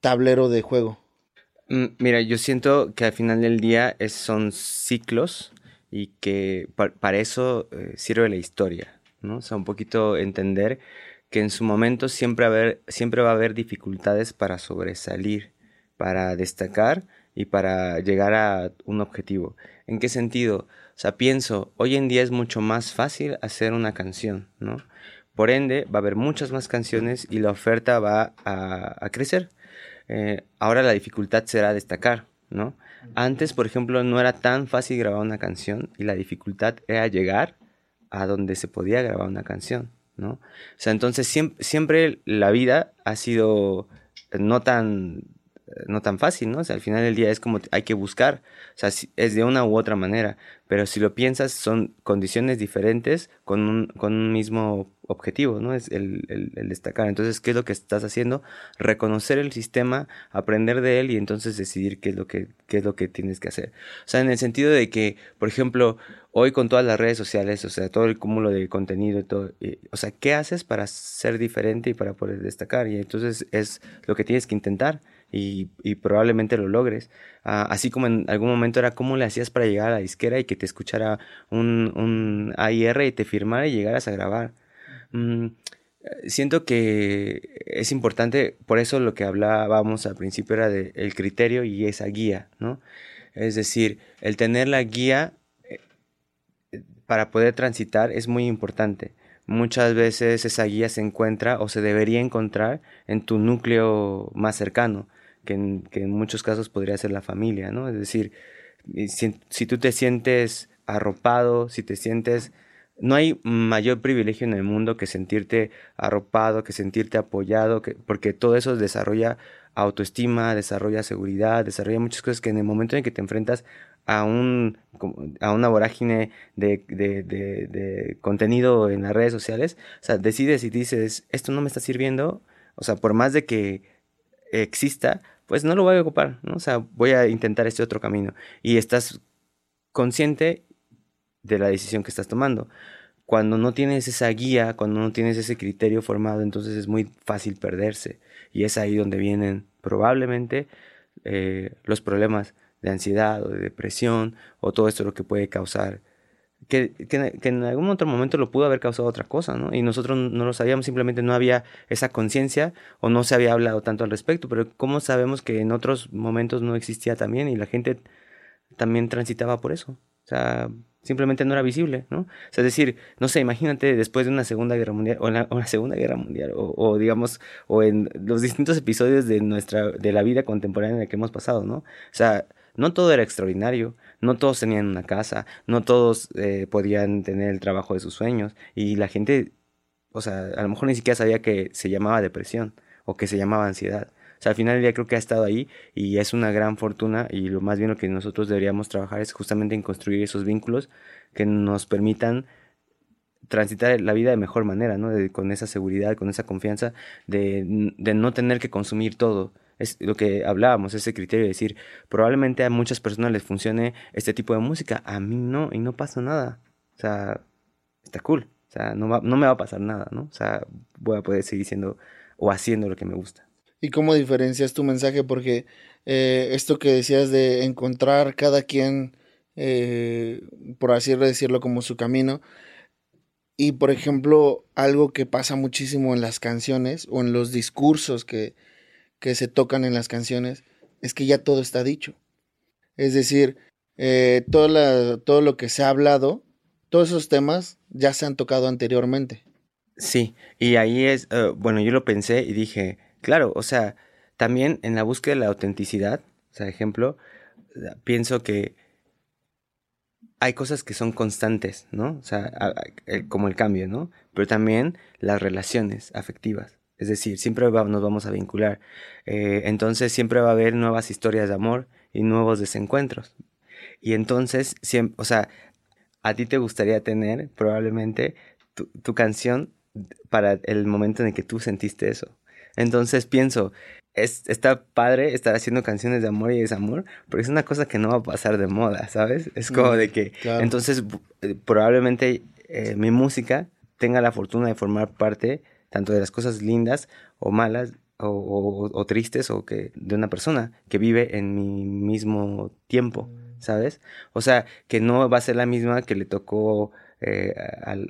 tablero de juego? Mm, Mira, yo siento que al final del día son ciclos y que pa- para eso sirve la historia, ¿no? O sea, un poquito entender que en su momento siempre, va a haber dificultades para sobresalir, para destacar y para llegar a un objetivo. ¿En qué sentido? O sea, pienso, hoy en día es mucho más fácil hacer una canción, ¿no? Por ende, va a haber muchas más canciones y la oferta va a, a crecer. Eh, ahora la dificultad será destacar, ¿no? Antes, por ejemplo, no era tan fácil grabar una canción y la dificultad era llegar a donde se podía grabar una canción, ¿no? O sea, entonces siempre, siempre la vida ha sido no tan, no tan fácil, ¿no? O sea, al final del día es como hay que buscar, o sea, es de una u otra manera, pero si lo piensas son condiciones diferentes con un, con un mismo objetivo, ¿no? Es el, el- destacar. Entonces, ¿qué es lo que estás haciendo? Reconocer el sistema, aprender de él y entonces decidir qué es lo que, qué es lo que tienes que hacer. O sea, en el sentido de que, por ejemplo, hoy con todas las redes sociales, o sea, todo el cúmulo de contenido y todo, y, o sea, ¿qué haces para ser diferente y para poder destacar? Y entonces es lo que tienes que intentar y, probablemente lo logres. Ah, así como en algún momento era cómo le hacías para llegar a la disquera y que te escuchara un, un AIR y te firmara y llegaras a grabar. Mm, siento que es importante, por eso lo que hablábamos al principio era del el criterio y esa guía, ¿no? Es decir, el tener la guía eh, para poder transitar es muy importante. Muchas veces esa guía se encuentra o se debería encontrar en tu núcleo más cercano, que en, muchos casos podría ser la familia, ¿no? Es decir, si, tú te sientes arropado, si te sientes... No hay mayor privilegio en el mundo que sentirte arropado, que sentirte apoyado, que, porque todo eso desarrolla autoestima, desarrolla seguridad, desarrolla muchas cosas que en el momento en que te enfrentas a, un, a una vorágine de, de- de- de contenido en las redes sociales, o sea, decides y dices, esto no me está sirviendo, o sea, por más de que exista, pues no lo voy a ocupar, ¿no? O sea, voy a intentar este otro camino. Y estás consciente de la decisión que estás tomando. Cuando no tienes esa guía, cuando no tienes ese criterio formado, entonces es muy fácil perderse. Y es ahí donde vienen probablemente eh, los problemas de ansiedad o de depresión o todo esto lo que puede causar. Que, en algún otro momento lo pudo haber causado otra cosa, ¿no? Y nosotros no lo sabíamos, simplemente no había esa conciencia o no se había hablado tanto al respecto, pero ¿cómo sabemos que en otros momentos no existía también y la gente también transitaba por eso? O sea, simplemente no era visible, ¿no? O sea, es decir, no sé, imagínate después de una Segunda Guerra Mundial, o la, la Segunda Guerra Mundial, o, o digamos, o en los distintos episodios de nuestra, de la vida contemporánea en la que hemos pasado, ¿no? O sea, no todo era extraordinario, no todos tenían una casa, no todos eh, podían tener el trabajo de sus sueños, y la gente, o sea, a lo mejor ni siquiera sabía que se llamaba depresión, o que se llamaba ansiedad. O sea, al final día creo que ha estado ahí y es una gran fortuna y lo más bien lo que nosotros deberíamos trabajar es justamente en construir esos vínculos que nos permitan transitar la vida de mejor manera, ¿no? De- con esa seguridad, con esa confianza de no tener que consumir todo. Es lo que hablábamos, ese criterio de decir, probablemente a muchas personas les funcione este tipo de música, a mí no, y no pasa nada. O sea, está cool. O sea, no, va- no me va a pasar nada, ¿no? O sea, voy a poder seguir siendo o haciendo lo que me gusta. ¿Y cómo diferencias tu mensaje? Porque eh, esto que decías de encontrar cada quien, eh, por así decirlo, como su camino, y por ejemplo, algo que pasa muchísimo en las canciones o en los discursos que, que se tocan en las canciones, es que ya todo está dicho. Es decir, eh, todo, todo lo que se ha hablado, todos esos temas ya se han tocado anteriormente. Sí, y ahí es, eh, bueno, yo lo pensé y dije, claro, o sea, también en la búsqueda de la autenticidad, o sea, ejemplo, pienso que hay cosas que son constantes, ¿no? O sea, como el cambio, ¿no? Pero también las relaciones afectivas. Es decir, siempre nos vamos a vincular. Eh, entonces siempre va a haber nuevas historias de amor y nuevos desencuentros. Y entonces, siempre, o sea, a ti te gustaría tener probablemente tu canción para el momento en el que tú sentiste eso. Entonces pienso, es, está padre estar haciendo canciones de amor y desamor, porque es una cosa que no va a pasar de moda, ¿sabes? Es como de que, entonces, eh, probablemente eh, mi música tenga la fortuna de formar parte tanto de las cosas lindas o malas o, tristes o que de una persona que vive en mi mismo tiempo, ¿sabes? O sea, que no va a ser la misma que le tocó eh,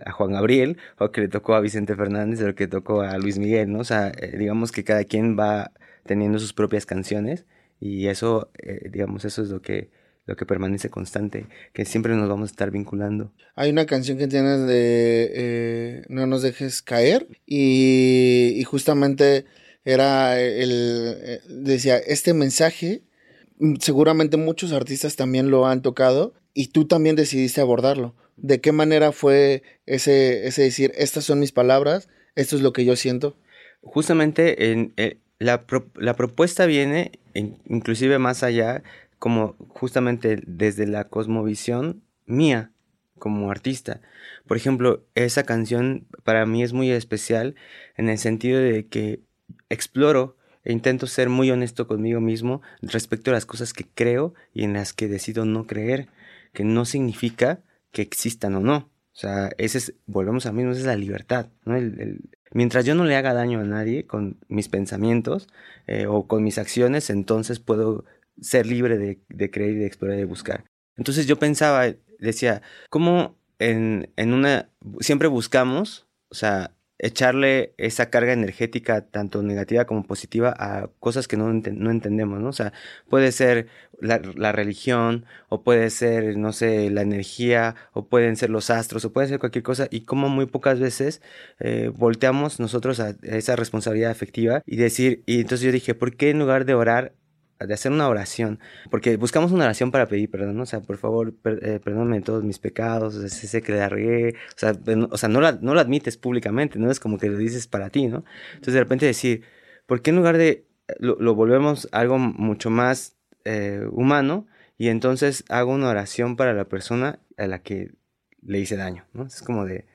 a, Juan Gabriel o que le tocó a Vicente Fernández o que le tocó a Luis Miguel, ¿no? O sea, digamos que cada quien va teniendo sus propias canciones y eso, eh, digamos, eso es lo que, lo que permanece constante, que siempre nos vamos a estar vinculando. Hay una canción que tienes de eh, No nos dejes caer y, justamente era el, eh, decía, este mensaje, mm, seguramente muchos artistas también lo han tocado y tú también decidiste abordarlo. ¿De qué manera fue ese, ese decir, estas son mis palabras, esto es lo que yo siento? Justamente en, la, la propuesta viene inclusive más allá, como justamente desde la cosmovisión mía como artista. Por ejemplo, esa canción para mí es muy especial en el sentido de que exploro e intento ser muy honesto conmigo mismo respecto a las cosas que creo y en las que decido no creer, que no significa que existan o no. O sea, ese es, volvemos a mismo, esa es la libertad, Mientras yo no le haga daño a nadie con mis pensamientos eh, o con mis acciones, entonces puedo ser libre de, creer y de explorar y de buscar. Entonces yo pensaba, decía, ¿cómo en, en una... siempre buscamos, o sea, echarle esa carga energética, tanto negativa como positiva, a cosas que no, no entendemos, ¿no? O sea, puede ser la, la, religión, o puede ser, no sé, la energía, o pueden ser los astros, o puede ser cualquier cosa, y como muy pocas veces eh, volteamos nosotros a esa responsabilidad afectiva y decir, y entonces yo dije, ¿por qué en lugar de orar de hacer una oración, porque buscamos una oración para pedir perdón, o sea, por favor, eh, perdóname todos mis pecados, o sé que le arregué, o sea, o sea no, no lo admites públicamente, no es como que lo dices para ti, ¿no? Entonces de repente decir, ¿por qué en lugar de lo, volvemos algo mucho más eh, humano y entonces hago una oración para la persona a la que le hice daño, ¿no? Es como de,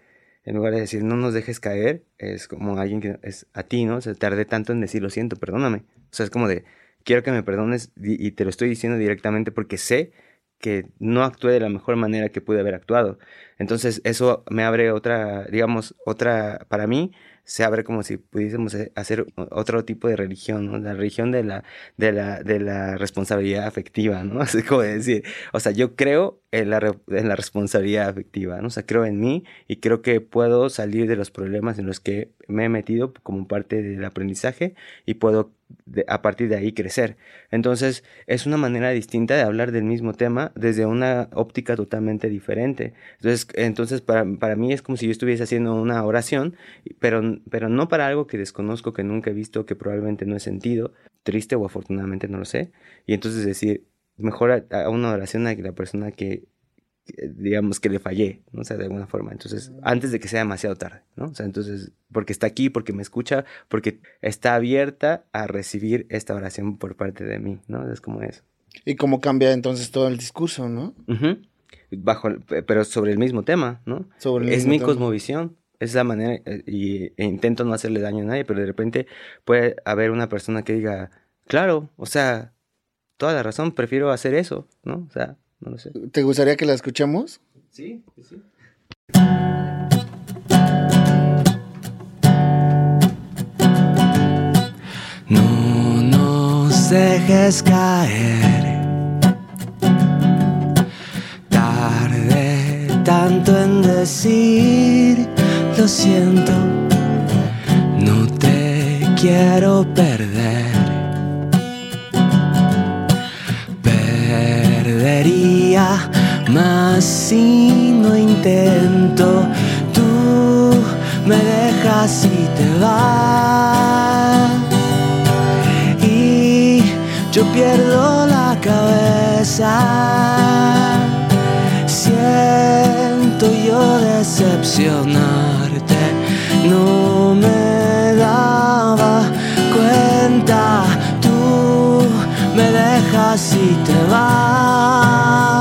en lugar de decir no nos dejes caer, es como alguien que es a ti, ¿no? O sea, tardé tanto en decir lo siento, perdóname. O sea, es como de, quiero que me perdones y te lo estoy diciendo directamente porque sé que no actué de la mejor manera que pude haber actuado. Entonces eso me abre otra, digamos, otra, para mí, se abre como si pudiésemos eh, hacer otro tipo de religión, ¿no? La religión de la, de la, de la responsabilidad afectiva, ¿no? Así como decir, o sea, yo creo en la, en la responsabilidad afectiva, ¿no? O sea, creo en mí y creo que puedo salir de los problemas en los que me he metido como parte del aprendizaje y puedo a partir de ahí crecer. Entonces, es una manera distinta de hablar del mismo tema desde una óptica totalmente diferente. Entonces, entonces para, para mí es como si yo estuviese haciendo una oración, pero, pero no para algo que desconozco, que nunca he visto, que probablemente no he sentido, triste o afortunadamente no lo sé. Y entonces decir, mejor a, una oración a la persona que digamos que le fallé, ¿no? O sea, de alguna forma. Entonces, antes de que sea demasiado tarde, ¿no? O sea, entonces, porque está aquí, porque me escucha, porque está abierta a recibir esta oración por parte de mí, ¿no? Es como eso. Y cómo cambia entonces todo el discurso, ¿no? Bajo, pero sobre el mismo tema, ¿no? Sobre es mi cosmovisión. Es la manera, eh, y e intento no hacerle daño a nadie, pero de repente puede haber una persona que diga, claro, o sea, toda la razón, prefiero hacer eso, ¿no? O sea, ¿Te gustaría que la escuchemos? Sí, sí. No nos dejes caer. Tarde tanto en decir lo siento. No te quiero perder Más si no intento. Tú me dejas y te vas. Y yo pierdo la cabeza. Siento yo decepcionarte. No me daba cuenta. Tú me dejas y te vas.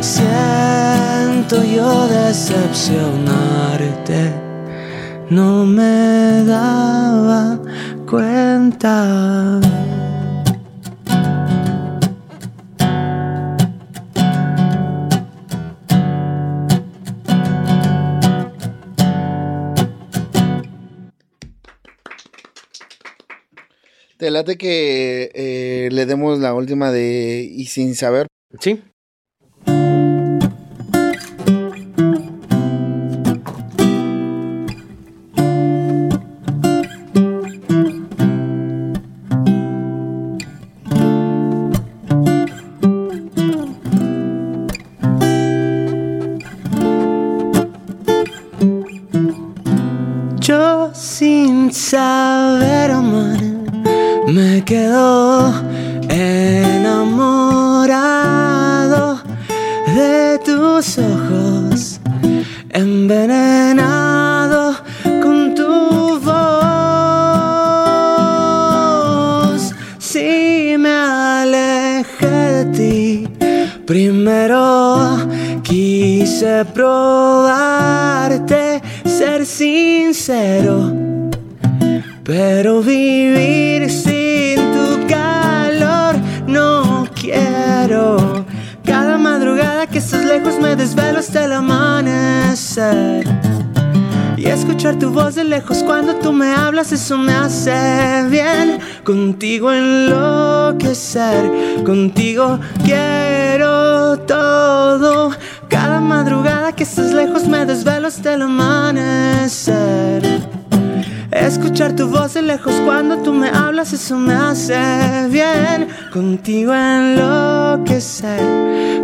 Siento yo decepcionarte. No me daba cuenta. Te late que eh, le demos la última de y sin saber. Sí. Eso me hace bien. Contigo enloquecer,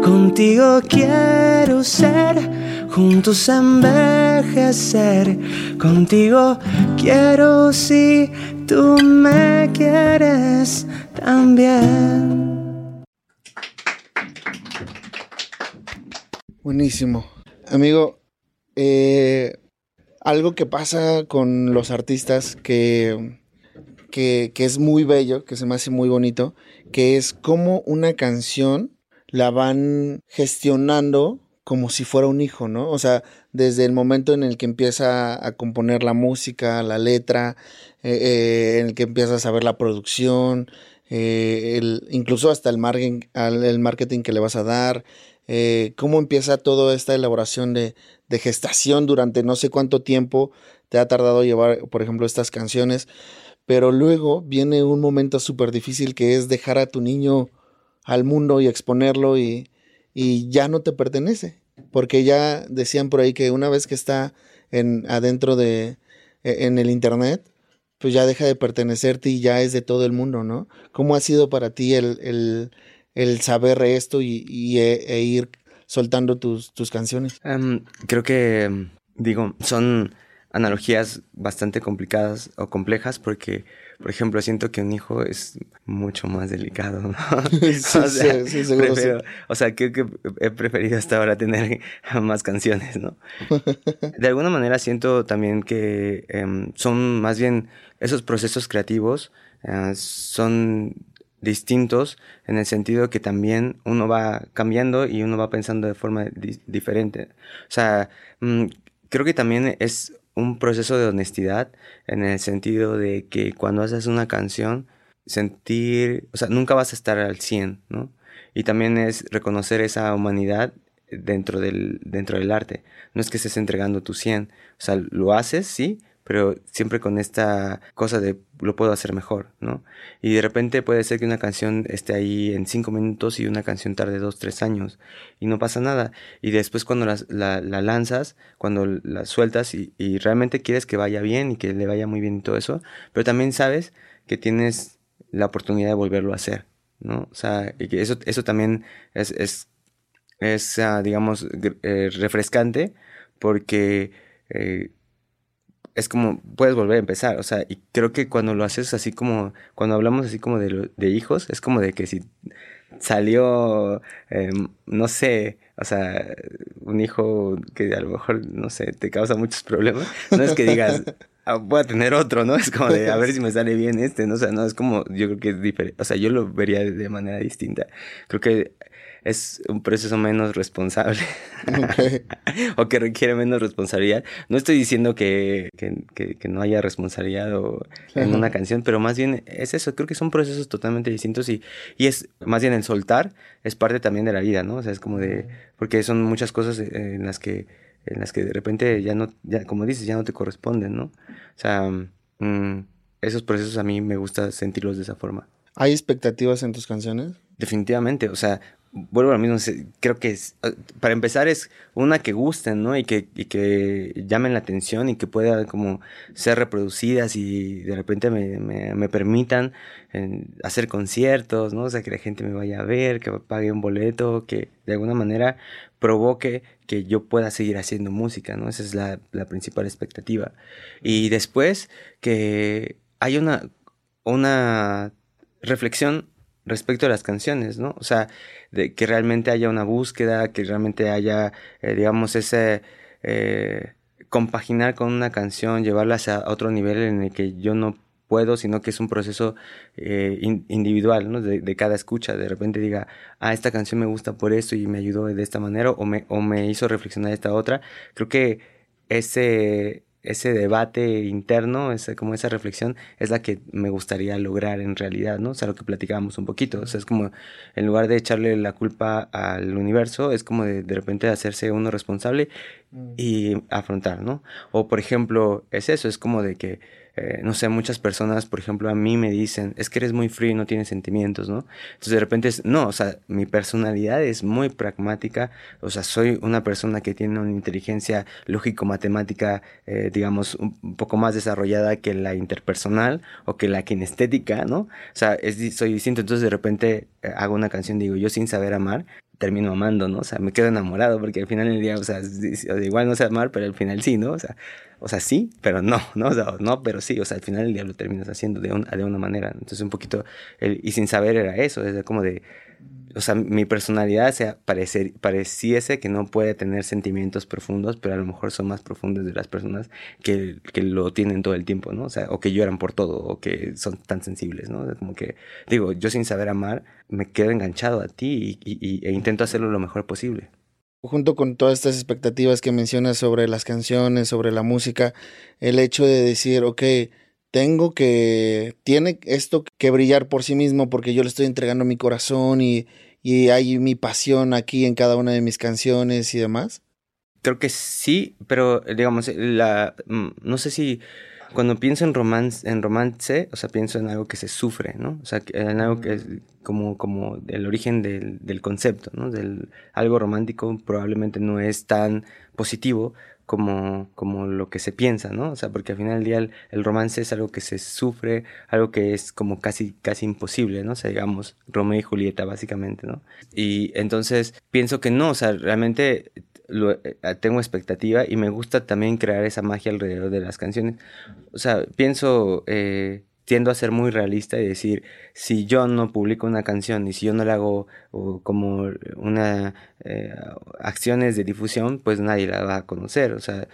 contigo quiero ser. Juntos envejecer, contigo quiero si tú me quieres también. Buenísimo. Amigo, eh, algo que pasa con los artistas que, que, es muy bello, que se me hace muy bonito, que es como una canción la van gestionando como si fuera un hijo, ¿no? O sea, desde el momento en el que empieza a componer la música, la letra, eh, eh, en el que empiezas a ver la producción, eh, incluso hasta el marketing, el marketing que le vas a dar, cómo empieza toda esta elaboración de, de, gestación durante no sé cuánto tiempo te ha tardado llevar, por ejemplo, estas canciones, pero luego viene un momento súper difícil que es dejar a tu niño al mundo y exponerlo y, y ya no te pertenece, porque ya decían por ahí que una vez que está en, adentro de, en el internet, pues ya deja de pertenecerte y ya es de todo el mundo, ¿no? ¿Cómo ha sido para ti el, el, el saber esto y, y e, e, ir soltando tus, tus canciones? Um, creo que, digo, son analogías bastante complicadas o complejas porque, por ejemplo, siento que un hijo es mucho más delicado, ¿no? sí, o sea, sí, sí, prefiero, sí. o sea, creo que he preferido hasta ahora tener más canciones, ¿no? De alguna manera siento también que um, son más bien esos procesos creativos uh, son distintos en el sentido que también uno va cambiando y uno va pensando de forma di diferente. O sea, mmm, creo que también es un proceso de honestidad en el sentido de que cuando haces una canción, sentir, o sea, nunca vas a estar al 100, ¿no? Y también es reconocer esa humanidad dentro del, dentro del arte. No es que estés entregando tu 100. O sea, lo haces, sí, pero siempre con esta cosa de lo puedo hacer mejor, ¿no? Y de repente puede ser que una canción esté ahí en cinco minutos y una canción tarde dos, tres años y no pasa nada. Y después cuando la, lanzas, cuando la sueltas y, realmente quieres que vaya bien y que le vaya muy bien y todo eso, pero también sabes que tienes la oportunidad de volverlo a hacer, ¿no? O sea, y que eso, eso también es, es, ah, digamos, eh, refrescante porque... Eh, es como, puedes volver a empezar, o sea, y creo que cuando lo haces así como, cuando hablamos así como de, de hijos, es como de que si salió, em, no sé, o sea, un hijo que a lo mejor, no sé, te causa muchos problemas, no es que digas, ah, voy a tener otro, ¿no? Es como de, a ver si me sale bien este, ¿no? O sea, no, es como, yo creo que es diferente, o sea, yo lo vería de manera distinta. Creo que es un proceso menos responsable o que requiere menos responsabilidad. No estoy diciendo que, que, no haya responsabilidad en una canción, pero más bien es eso, creo que son procesos totalmente distintos y, y es más bien el soltar es parte también de la vida, ¿no? O sea, es como de, porque son muchas cosas en las que, en las que de repente ya no, ya, como dices, ya no te corresponden, ¿no? O sea, mm, esos procesos a mí me gusta sentirlos de esa forma. ¿Hay expectativas en tus canciones? Definitivamente, o sea, vuelvo a lo mismo, creo que es, ah, para empezar es una que gusten, ¿no? Y que, y que llamen la atención y que puedan como ser reproducidas y de repente me, me, permitan eh, hacer conciertos, ¿no? O sea, que la gente me vaya a ver, que pague un boleto, que de alguna manera provoque que yo pueda seguir haciendo música, ¿no? Esa es la, la principal expectativa. Y después que hay una, una reflexión respecto a las canciones, ¿no? O sea, de que realmente haya una búsqueda, que realmente haya, eh, digamos, ese eh, compaginar con una canción, llevarla a otro nivel en el que yo no puedo, sino que es un proceso eh, individual, ¿no? De, de, cada escucha, de repente diga, ah, esta canción me gusta por esto y me ayudó de esta manera, o me, o me hizo reflexionar esta otra. Creo que ese ese debate interno, ese, como esa reflexión, es la que me gustaría lograr en realidad, ¿no? O sea, lo que platicábamos un poquito. O sea, es como, en lugar de echarle la culpa al universo, es como de, de repente hacerse uno responsable mm. y afrontar, ¿no? O, por ejemplo, es eso, es como de que eh, no sé, muchas personas, por ejemplo, a mí me dicen, es que eres muy frío y no tienes sentimientos, ¿no? Entonces de repente es, no, o sea, mi personalidad es muy pragmática, o sea, soy una persona que tiene una inteligencia lógico-matemática, eh, digamos, un poco más desarrollada que la interpersonal o que la kinestética, ¿no? O sea, es, soy distinto, entonces de repente eh, hago una canción, digo, yo sin saber amar, termino amando, ¿no? O sea, me quedo enamorado porque al final del día, o sea, igual no sé amar, pero al final sí, ¿no? O sea, o sea, sí, pero no, ¿no? O sea, no, pero sí, o sea, al final del día lo terminas haciendo de, de una manera. Entonces, un poquito, y sin saber era eso, es como de, o sea, mi personalidad sea, parecer, pareciese que no puede tener sentimientos profundos, pero a lo mejor son más profundos de las personas que, que, lo tienen todo el tiempo, ¿no? O sea, o que lloran por todo, o que son tan sensibles, ¿no? como que, digo, yo sin saber amar, me quedo enganchado a ti y, e intento hacerlo lo mejor posible. Junto con todas estas expectativas que mencionas sobre las canciones, sobre la música, el hecho de decir, ok, tengo que, tiene esto que brillar por sí mismo porque yo le estoy entregando mi corazón y, y hay mi pasión aquí en cada una de mis canciones y demás? Creo que sí, pero digamos, la, mm, no sé si cuando pienso en romance, en romance, o sea, pienso en algo que se sufre, ¿no? O sea, en algo que es como, como el origen del, del concepto, ¿no? Del, algo romántico probablemente no es tan positivo, como, como lo que se piensa, ¿no? O sea, porque al final del día el, romance es algo que se sufre, algo que es como casi, casi imposible, ¿no? O sea, digamos, Romeo y Julieta, básicamente, ¿no? Y entonces pienso que no, o sea, realmente lo, eh, tengo expectativa y me gusta también crear esa magia alrededor de las canciones. O sea, pienso... Eh, tiendo a ser muy realista y decir, si yo no publico una canción y si yo no le hago como una eh, acciones de difusión, pues nadie la va a conocer. O sea,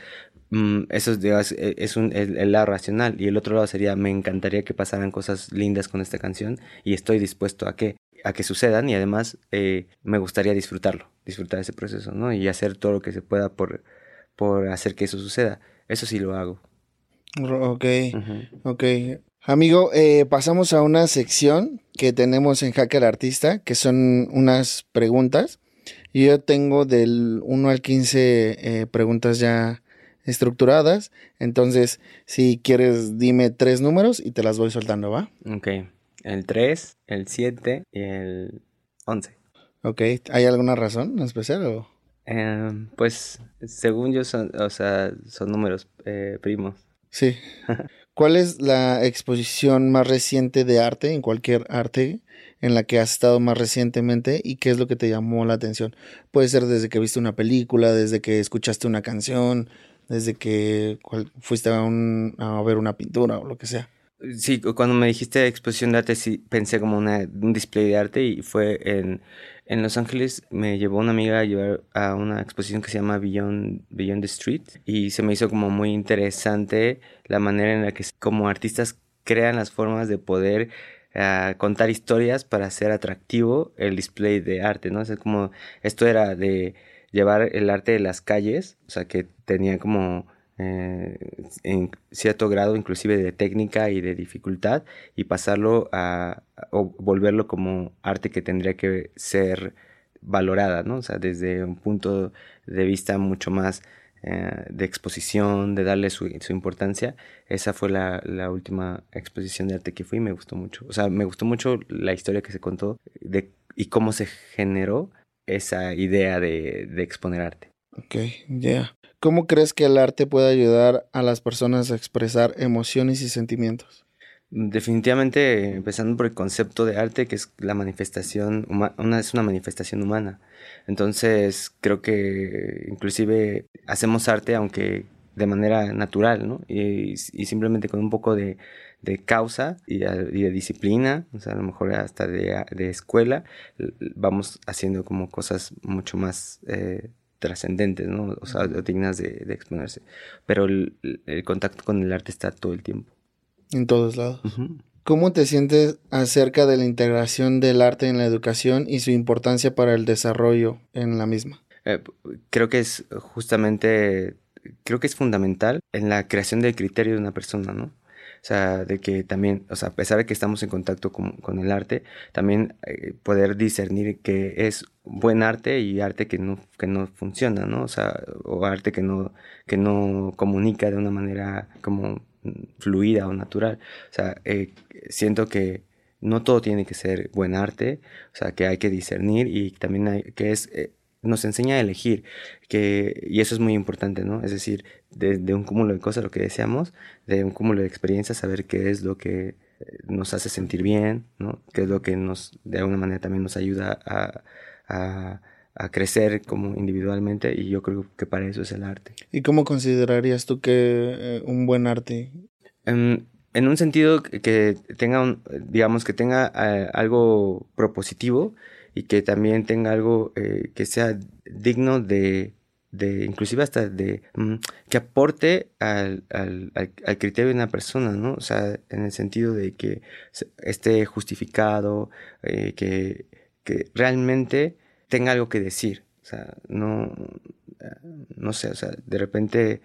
mm, eso es, es un, el, lado racional. Y el otro lado sería, me encantaría que pasaran cosas lindas con esta canción y estoy dispuesto a que, a que sucedan y además eh, me gustaría disfrutarlo, disfrutar ese proceso, ¿no? Y hacer todo lo que se pueda por, por hacer que eso suceda. Eso sí lo hago. Ok, ok. Amigo, eh, pasamos a una sección que tenemos en Hacker Artista, que son unas preguntas Yo tengo del 1 al 15 eh, preguntas ya estructuradas. Entonces, si quieres, dime tres números y te las voy soltando, ¿va? Ok. El 3, el 7 y el 11. Ok. ¿Hay alguna razón en especial o...? Em, pues, según yo, son, o sea, son números eh, primos. Sí. ¿Cuál es la exposición más reciente de arte, en cualquier arte, en la que has estado más recientemente y qué es lo que te llamó la atención? Puede ser desde que viste una película, desde que escuchaste una canción, desde que fuiste a, un, a ver una pintura o lo que sea. Sí, cuando me dijiste exposición de arte, sí pensé como una, un display de arte y fue en, en Los Ángeles. Me llevó una amiga a llevar a una exposición que se llama Beyond, the Street y se me hizo como muy interesante la manera en la que como artistas crean las formas de poder uh, contar historias para hacer atractivo el display de arte. O sea, como esto era de llevar el arte de las calles, o sea, que tenía como eh, en cierto grado inclusive de técnica y de dificultad y pasarlo a, o volverlo como arte que tendría que ser valorada, ¿no? O sea, desde un punto de vista mucho más eh, de exposición, de darle su, importancia. Esa fue la, la, última exposición de arte que fui y me gustó mucho. O sea, me gustó mucho la historia que se contó de, y cómo se generó esa idea de, de exponer arte. Ok, ya. ¿Cómo crees que el arte puede ayudar a las personas a expresar emociones y sentimientos? Definitivamente, empezando por el concepto de arte, que es la manifestación, una, es una manifestación humana. Entonces, creo que inclusive hacemos arte, aunque de manera natural, ¿no? Y, y simplemente con un poco de, de causa y, de disciplina, o sea, a lo mejor hasta de, de escuela, vamos haciendo como cosas mucho más eh, trascendentes, ¿no? O sea, dignas de, de exponerse. Pero el, el, contacto con el arte está todo el tiempo. En todos lados. ¿Cómo te sientes acerca de la integración del arte en la educación y su importancia para el desarrollo en la misma? Eh, creo que es justamente, creo que es fundamental en la creación del criterio de una persona, ¿no? O sea, de que también, o sea, a pesar de que estamos en contacto con, con el arte, también eh, poder discernir que es buen arte y arte que no, que no funciona, ¿no? O sea, o arte que no, que no comunica de una manera como fluida o natural. O sea, eh, siento que no todo tiene que ser buen arte, o sea, que hay que discernir y también hay, que es... Eh, nos enseña a elegir, que, y eso es muy importante, ¿no? Es decir, de, un cúmulo de cosas lo que deseamos, de un cúmulo de experiencias, saber qué es lo que eh, nos hace sentir bien, ¿no? Qué es lo que nos, de alguna manera también nos ayuda a, a, a crecer como individualmente y yo creo que para eso es el arte. ¿Y cómo considerarías tú que eh, un buen arte? En, en, un sentido que tenga, un, digamos, que tenga eh, algo propositivo y que también tenga algo eh, que sea digno de, de inclusive hasta de mm, que aporte al, al, al, criterio de una persona, ¿no? O sea, en el sentido de que esté justificado, eh, que, que realmente tenga algo que decir. O sea, no, no sé, o sea, de repente,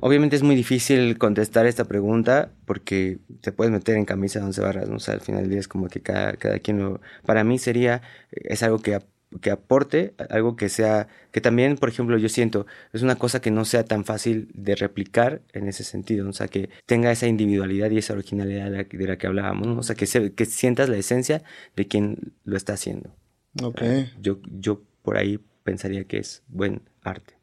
obviamente es muy difícil contestar esta pregunta porque te puedes meter en camisa de once barras, ¿no? O sea, al final del día es como que cada, cada quien lo... Para mí sería, es algo que, que aporte, algo que sea, que también, por ejemplo, yo siento, es una cosa que no sea tan fácil de replicar en ese sentido, o sea, que tenga esa individualidad y esa originalidad de la, de la que hablábamos, ¿no? O sea, que, se, que sientas la esencia de quien lo está haciendo. Ok. yo, yo por ahí pensaría que es buen arte.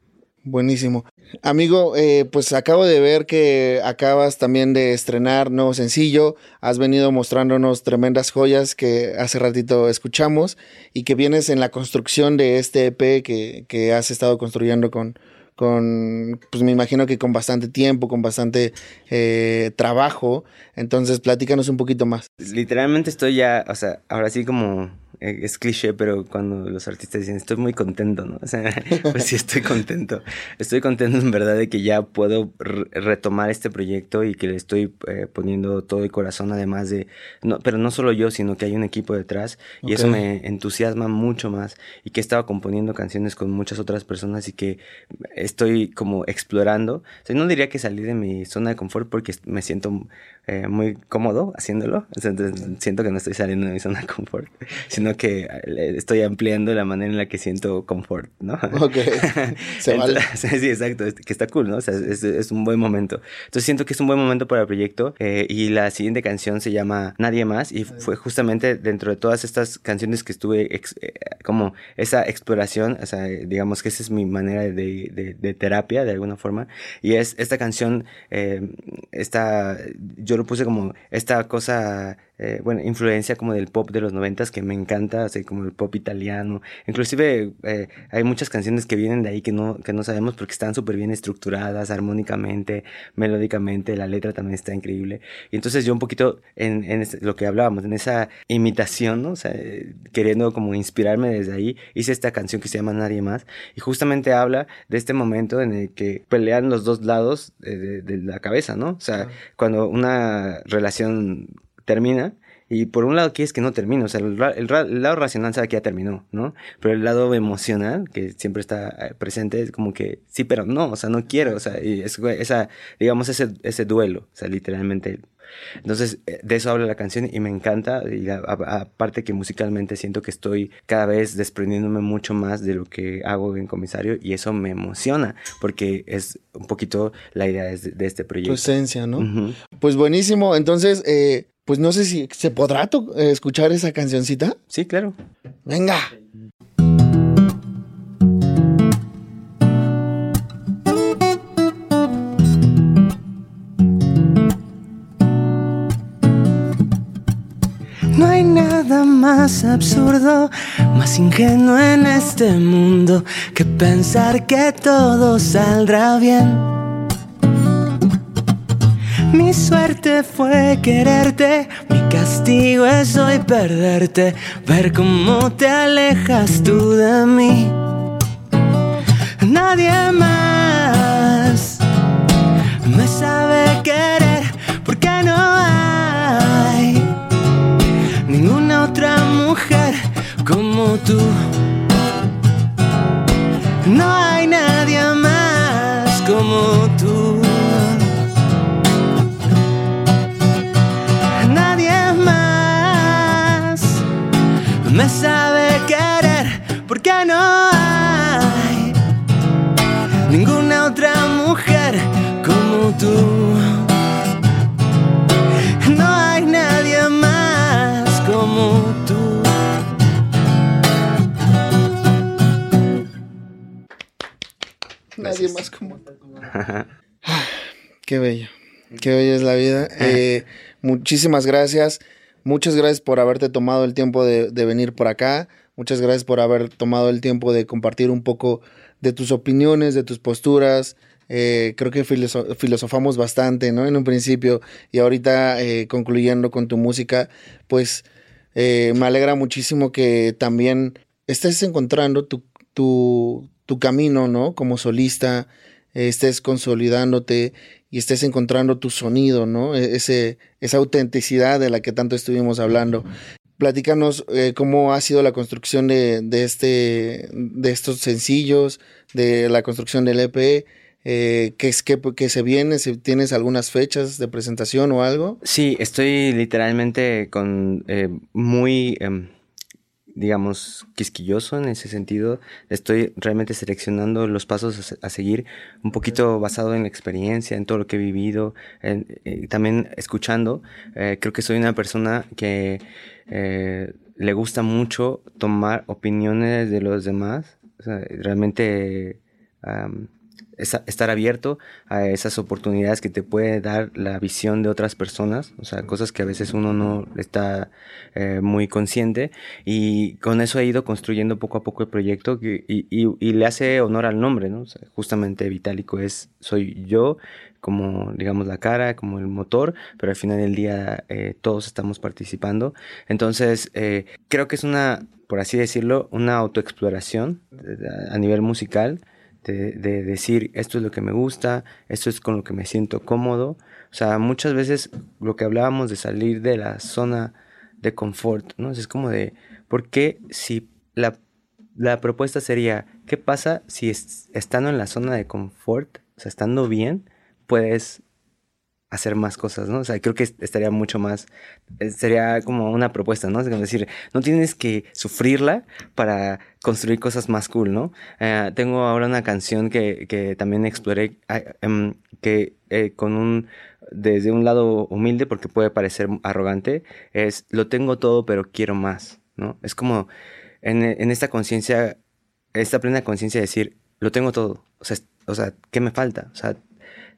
Buenísimo. Amigo, eh, pues acabo de ver que acabas también de estrenar nuevo sencillo. Has venido mostrándonos tremendas joyas que hace ratito escuchamos y que vienes en la construcción de este EP que, que has estado construyendo con, con, pues me imagino que con bastante tiempo, con bastante eh, trabajo. Entonces, platícanos un poquito más. Literalmente estoy ya, o sea, ahora sí como es cliché, pero cuando los artistas dicen estoy muy contento, ¿no? O sea, pues sí estoy contento. Estoy contento en verdad de que ya puedo retomar este proyecto y que le estoy eh, poniendo todo el corazón, además de, no, pero no solo yo, sino que hay un equipo detrás y okay. eso me entusiasma mucho más y que he estado componiendo canciones con muchas otras personas y que estoy como explorando. O sea, no diría que salí de mi zona de confort porque me siento eh, muy cómodo haciéndolo. O sea, siento que no estoy saliendo de mi zona de confort, sino sino que eh, estoy ampliando la manera en la que siento confort, ¿no? Ok, se vale. sí, exacto, que está cool, ¿no? O sea, es, es, un buen momento. Entonces siento que es un buen momento para el proyecto eh, y la siguiente canción se llama Nadie Más y fue justamente dentro de todas estas canciones que estuve eh, como esa exploración, o sea, digamos que esa es mi manera de, de, de terapia de alguna forma y es esta canción, eh, esta, yo lo puse como esta cosa eh, bueno, influencia como del pop de los noventas que me encanta, así como el pop italiano. Inclusive eh, hay muchas canciones que vienen de ahí que no, que no sabemos porque están súper bien estructuradas, armónicamente, melódicamente, la letra también está increíble. Y entonces yo un poquito en, en lo que hablábamos, en esa imitación, ¿no? O sea, queriendo como inspirarme desde ahí, hice esta canción que se llama Nadie Más y justamente habla de este momento en el que pelean los dos lados de, de la cabeza, ¿no? O sea, cuando una relación termina y por un lado quieres que no termine, o sea, el, lado racional sabe que ya terminó, ¿no? Pero el lado emocional, que siempre está eh, presente, es como que sí, pero no, o sea, no quiero, o sea, y es, esa, digamos, ese, ese duelo, o sea, literalmente. Entonces, eh, de eso habla la canción y me encanta, y aparte que musicalmente siento que estoy cada vez desprendiéndome mucho más de lo que hago en comisario y eso me emociona, porque es un poquito la idea de, este proyecto. Tu esencia, ¿no? Pues buenísimo, entonces... Eh pues no sé si se podrá eh, escuchar esa cancioncita. Sí, claro. Venga. No hay nada más absurdo, más ingenuo en este mundo que pensar que todo saldrá bien. Mi suerte fue quererte, mi castigo es hoy perderte, ver cómo te alejas tú de mí. Nadie más Qué bello. Qué bella es la vida. Eh, muchísimas gracias. Muchas gracias por haberte tomado el tiempo de, venir por acá. Muchas gracias por haber tomado el tiempo de compartir un poco de tus opiniones, de tus posturas. Eh, creo que filosofamos bastante, ¿no? En un principio y ahorita eh, concluyendo con tu música, pues me alegra muchísimo que también estés encontrando tu, tu, tu camino, ¿no? Como solista, estés consolidándote y estés encontrando tu sonido, ¿no? E-, ese, esa autenticidad de la que tanto estuvimos hablando. Platícanos eh, cómo ha sido la construcción de, de, este, de estos sencillos, de la construcción del EP. Eh, ¿qué es que, se viene? Si ¿Tienes algunas fechas de presentación o algo? Sí, estoy literalmente con eh, muy em, digamos, quisquilloso en ese sentido. Estoy realmente seleccionando los pasos a, seguir, un poquito basado en la experiencia, en todo lo que he vivido, eh, también escuchando. Eh, creo que soy una persona que eh, le gusta mucho tomar opiniones de los demás. realmente estar abierto a esas oportunidades que te puede dar la visión de otras personas, o sea, cosas que a veces uno no está eh, muy consciente y con eso he ido construyendo poco a poco el proyecto y, le hace honor al nombre, ¿no? justamente Vitálico es, soy yo como digamos la cara, como el motor, pero al final del día eh, todos estamos participando. Entonces, eh, creo que es una, por así decirlo, una autoexploración a nivel musical de, decir esto es lo que me gusta, esto es con lo que me siento cómodo. O sea, muchas veces lo que hablábamos de salir de la zona de confort, ¿no? Es como de, ¿por qué si la, la propuesta sería, ¿qué pasa si estando en la zona de confort, o sea, estando bien, puedes hacer más cosas, ¿no? O sea, creo que estaría mucho más, eh, sería como una propuesta, ¿no? Es decir, no tienes que sufrirla para construir cosas más cool, ¿no? Eh, tengo ahora una canción que, que también exploré, em, que eh, con un, desde un lado humilde, porque puede parecer arrogante, es, lo tengo todo, pero quiero más, ¿no? Es como en, en esta conciencia, esta plena conciencia de decir, lo tengo todo, o sea, o sea, ¿qué me falta? O sea,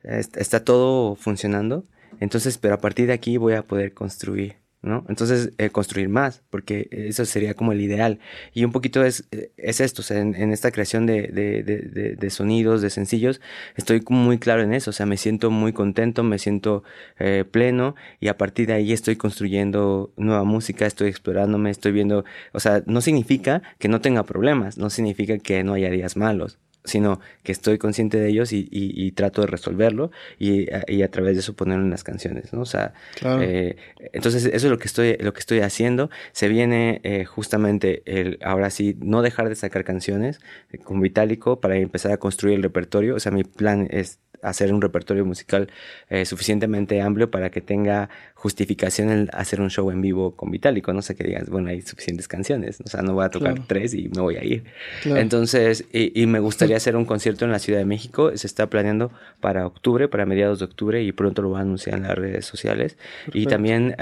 está todo funcionando, entonces, pero a partir de aquí voy a poder construir, ¿no? Entonces, eh, construir más, porque eso sería como el ideal. Y un poquito es, es esto, o sea, en, esta creación de, sonidos, de sencillos, estoy muy claro en eso, o sea, me siento muy contento, me siento eh, pleno y a partir de ahí estoy construyendo nueva música, estoy explorándome, estoy viendo, o sea, no significa que no tenga problemas, no significa que no haya días malos, sino que estoy consciente de ellos y, y, trato de resolverlo y, y, a través de eso ponerlo en las canciones, ¿no? O sea, eh, entonces eso es lo que estoy, lo que estoy haciendo. Se viene eh, justamente el, ahora sí, no dejar de sacar canciones eh, con Vitálico para empezar a construir el repertorio. O sea, mi plan es hacer un repertorio musical eh, suficientemente amplio para que tenga justificación el hacer un show en vivo con Vitálico, no sé que digas, bueno, hay suficientes canciones, o sea, no voy a tocar tres y me voy a ir. Entonces, y, me gustaría hacer un concierto en la Ciudad de México, se está planeando para octubre, para mediados de octubre y pronto lo voy a anunciar en las redes sociales. Y también...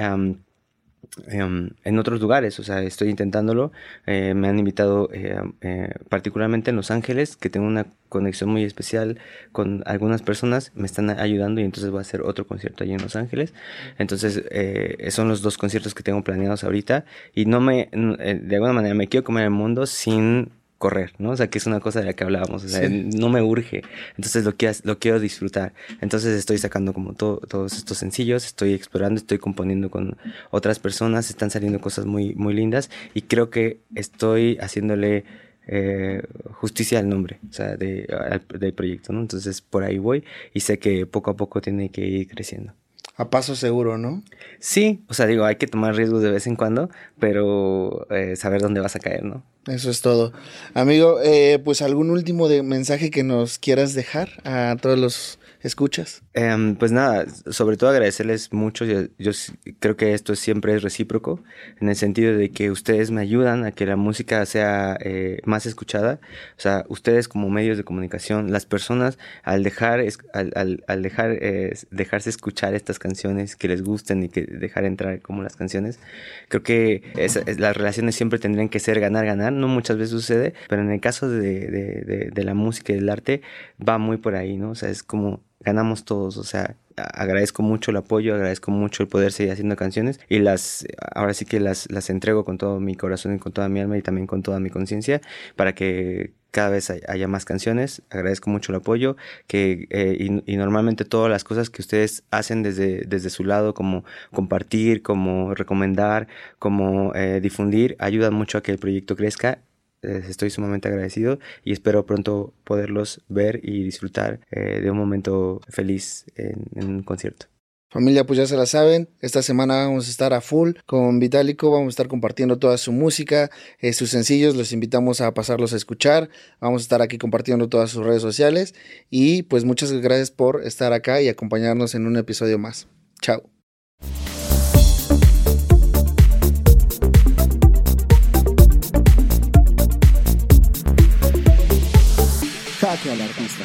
en otros lugares, o sea, estoy intentándolo. Eh, me han invitado eh, eh, particularmente en Los Ángeles, que tengo una conexión muy especial con algunas personas, me están ayudando y entonces voy a hacer otro concierto allí en Los Ángeles. Entonces, son los dos conciertos que tengo planeados ahorita y no me, de alguna manera, me quiero comer el mundo sin correr, ¿no? O sea, que es una cosa de la que hablábamos, o sea, no me urge, entonces lo quiero, lo quiero disfrutar. Entonces estoy sacando como todos estos sencillos, estoy explorando, estoy componiendo con otras personas, están saliendo cosas muy, muy lindas y creo que estoy haciéndole eh, justicia al nombre, o sea, de, del proyecto, ¿no? Entonces por ahí voy y sé que poco a poco tiene que ir creciendo. A paso seguro, ¿no? Sí, o sea, digo, hay que tomar riesgos de vez en cuando, pero eh, saber dónde vas a caer, ¿no? Eso es todo. Amigo, eh, pues algún último de mensaje que nos quieras dejar a todos los escuchas. Em, pues nada, sobre todo agradecerles mucho. Yo, creo que esto siempre es recíproco, en el sentido de que ustedes me ayudan a que la música sea eh, más escuchada. O sea, ustedes como medios de comunicación, las personas, al dejar, al, al, dejar eh, dejarse escuchar estas canciones que les gusten y que dejar entrar como las canciones, creo que las relaciones siempre tendrían que ser ganar, ganar. No muchas veces sucede, pero en el caso de, de, de la música y del arte va muy por ahí, ¿no? O sea, es como ganamos todos, o sea, agradezco mucho el apoyo, agradezco mucho el poder seguir haciendo canciones y las, ahora sí que las, las entrego con todo mi corazón y con toda mi alma y también con toda mi conciencia para que cada vez haya más canciones, agradezco mucho el apoyo que, eh, y, normalmente todas las cosas que ustedes hacen desde, desde su lado, como compartir, como recomendar, como eh, difundir, ayudan mucho a que el proyecto crezca estoy sumamente agradecido y espero pronto poderlos ver y disfrutar eh, de un momento feliz en, un concierto. Familia, pues ya se la saben, esta semana vamos a estar a full con Vitálico, vamos a estar compartiendo toda su música, eh, sus sencillos, los invitamos a pasarlos a escuchar, vamos a estar aquí compartiendo todas sus redes sociales y pues muchas gracias por estar acá y acompañarnos en un episodio más. Chao. Al artista.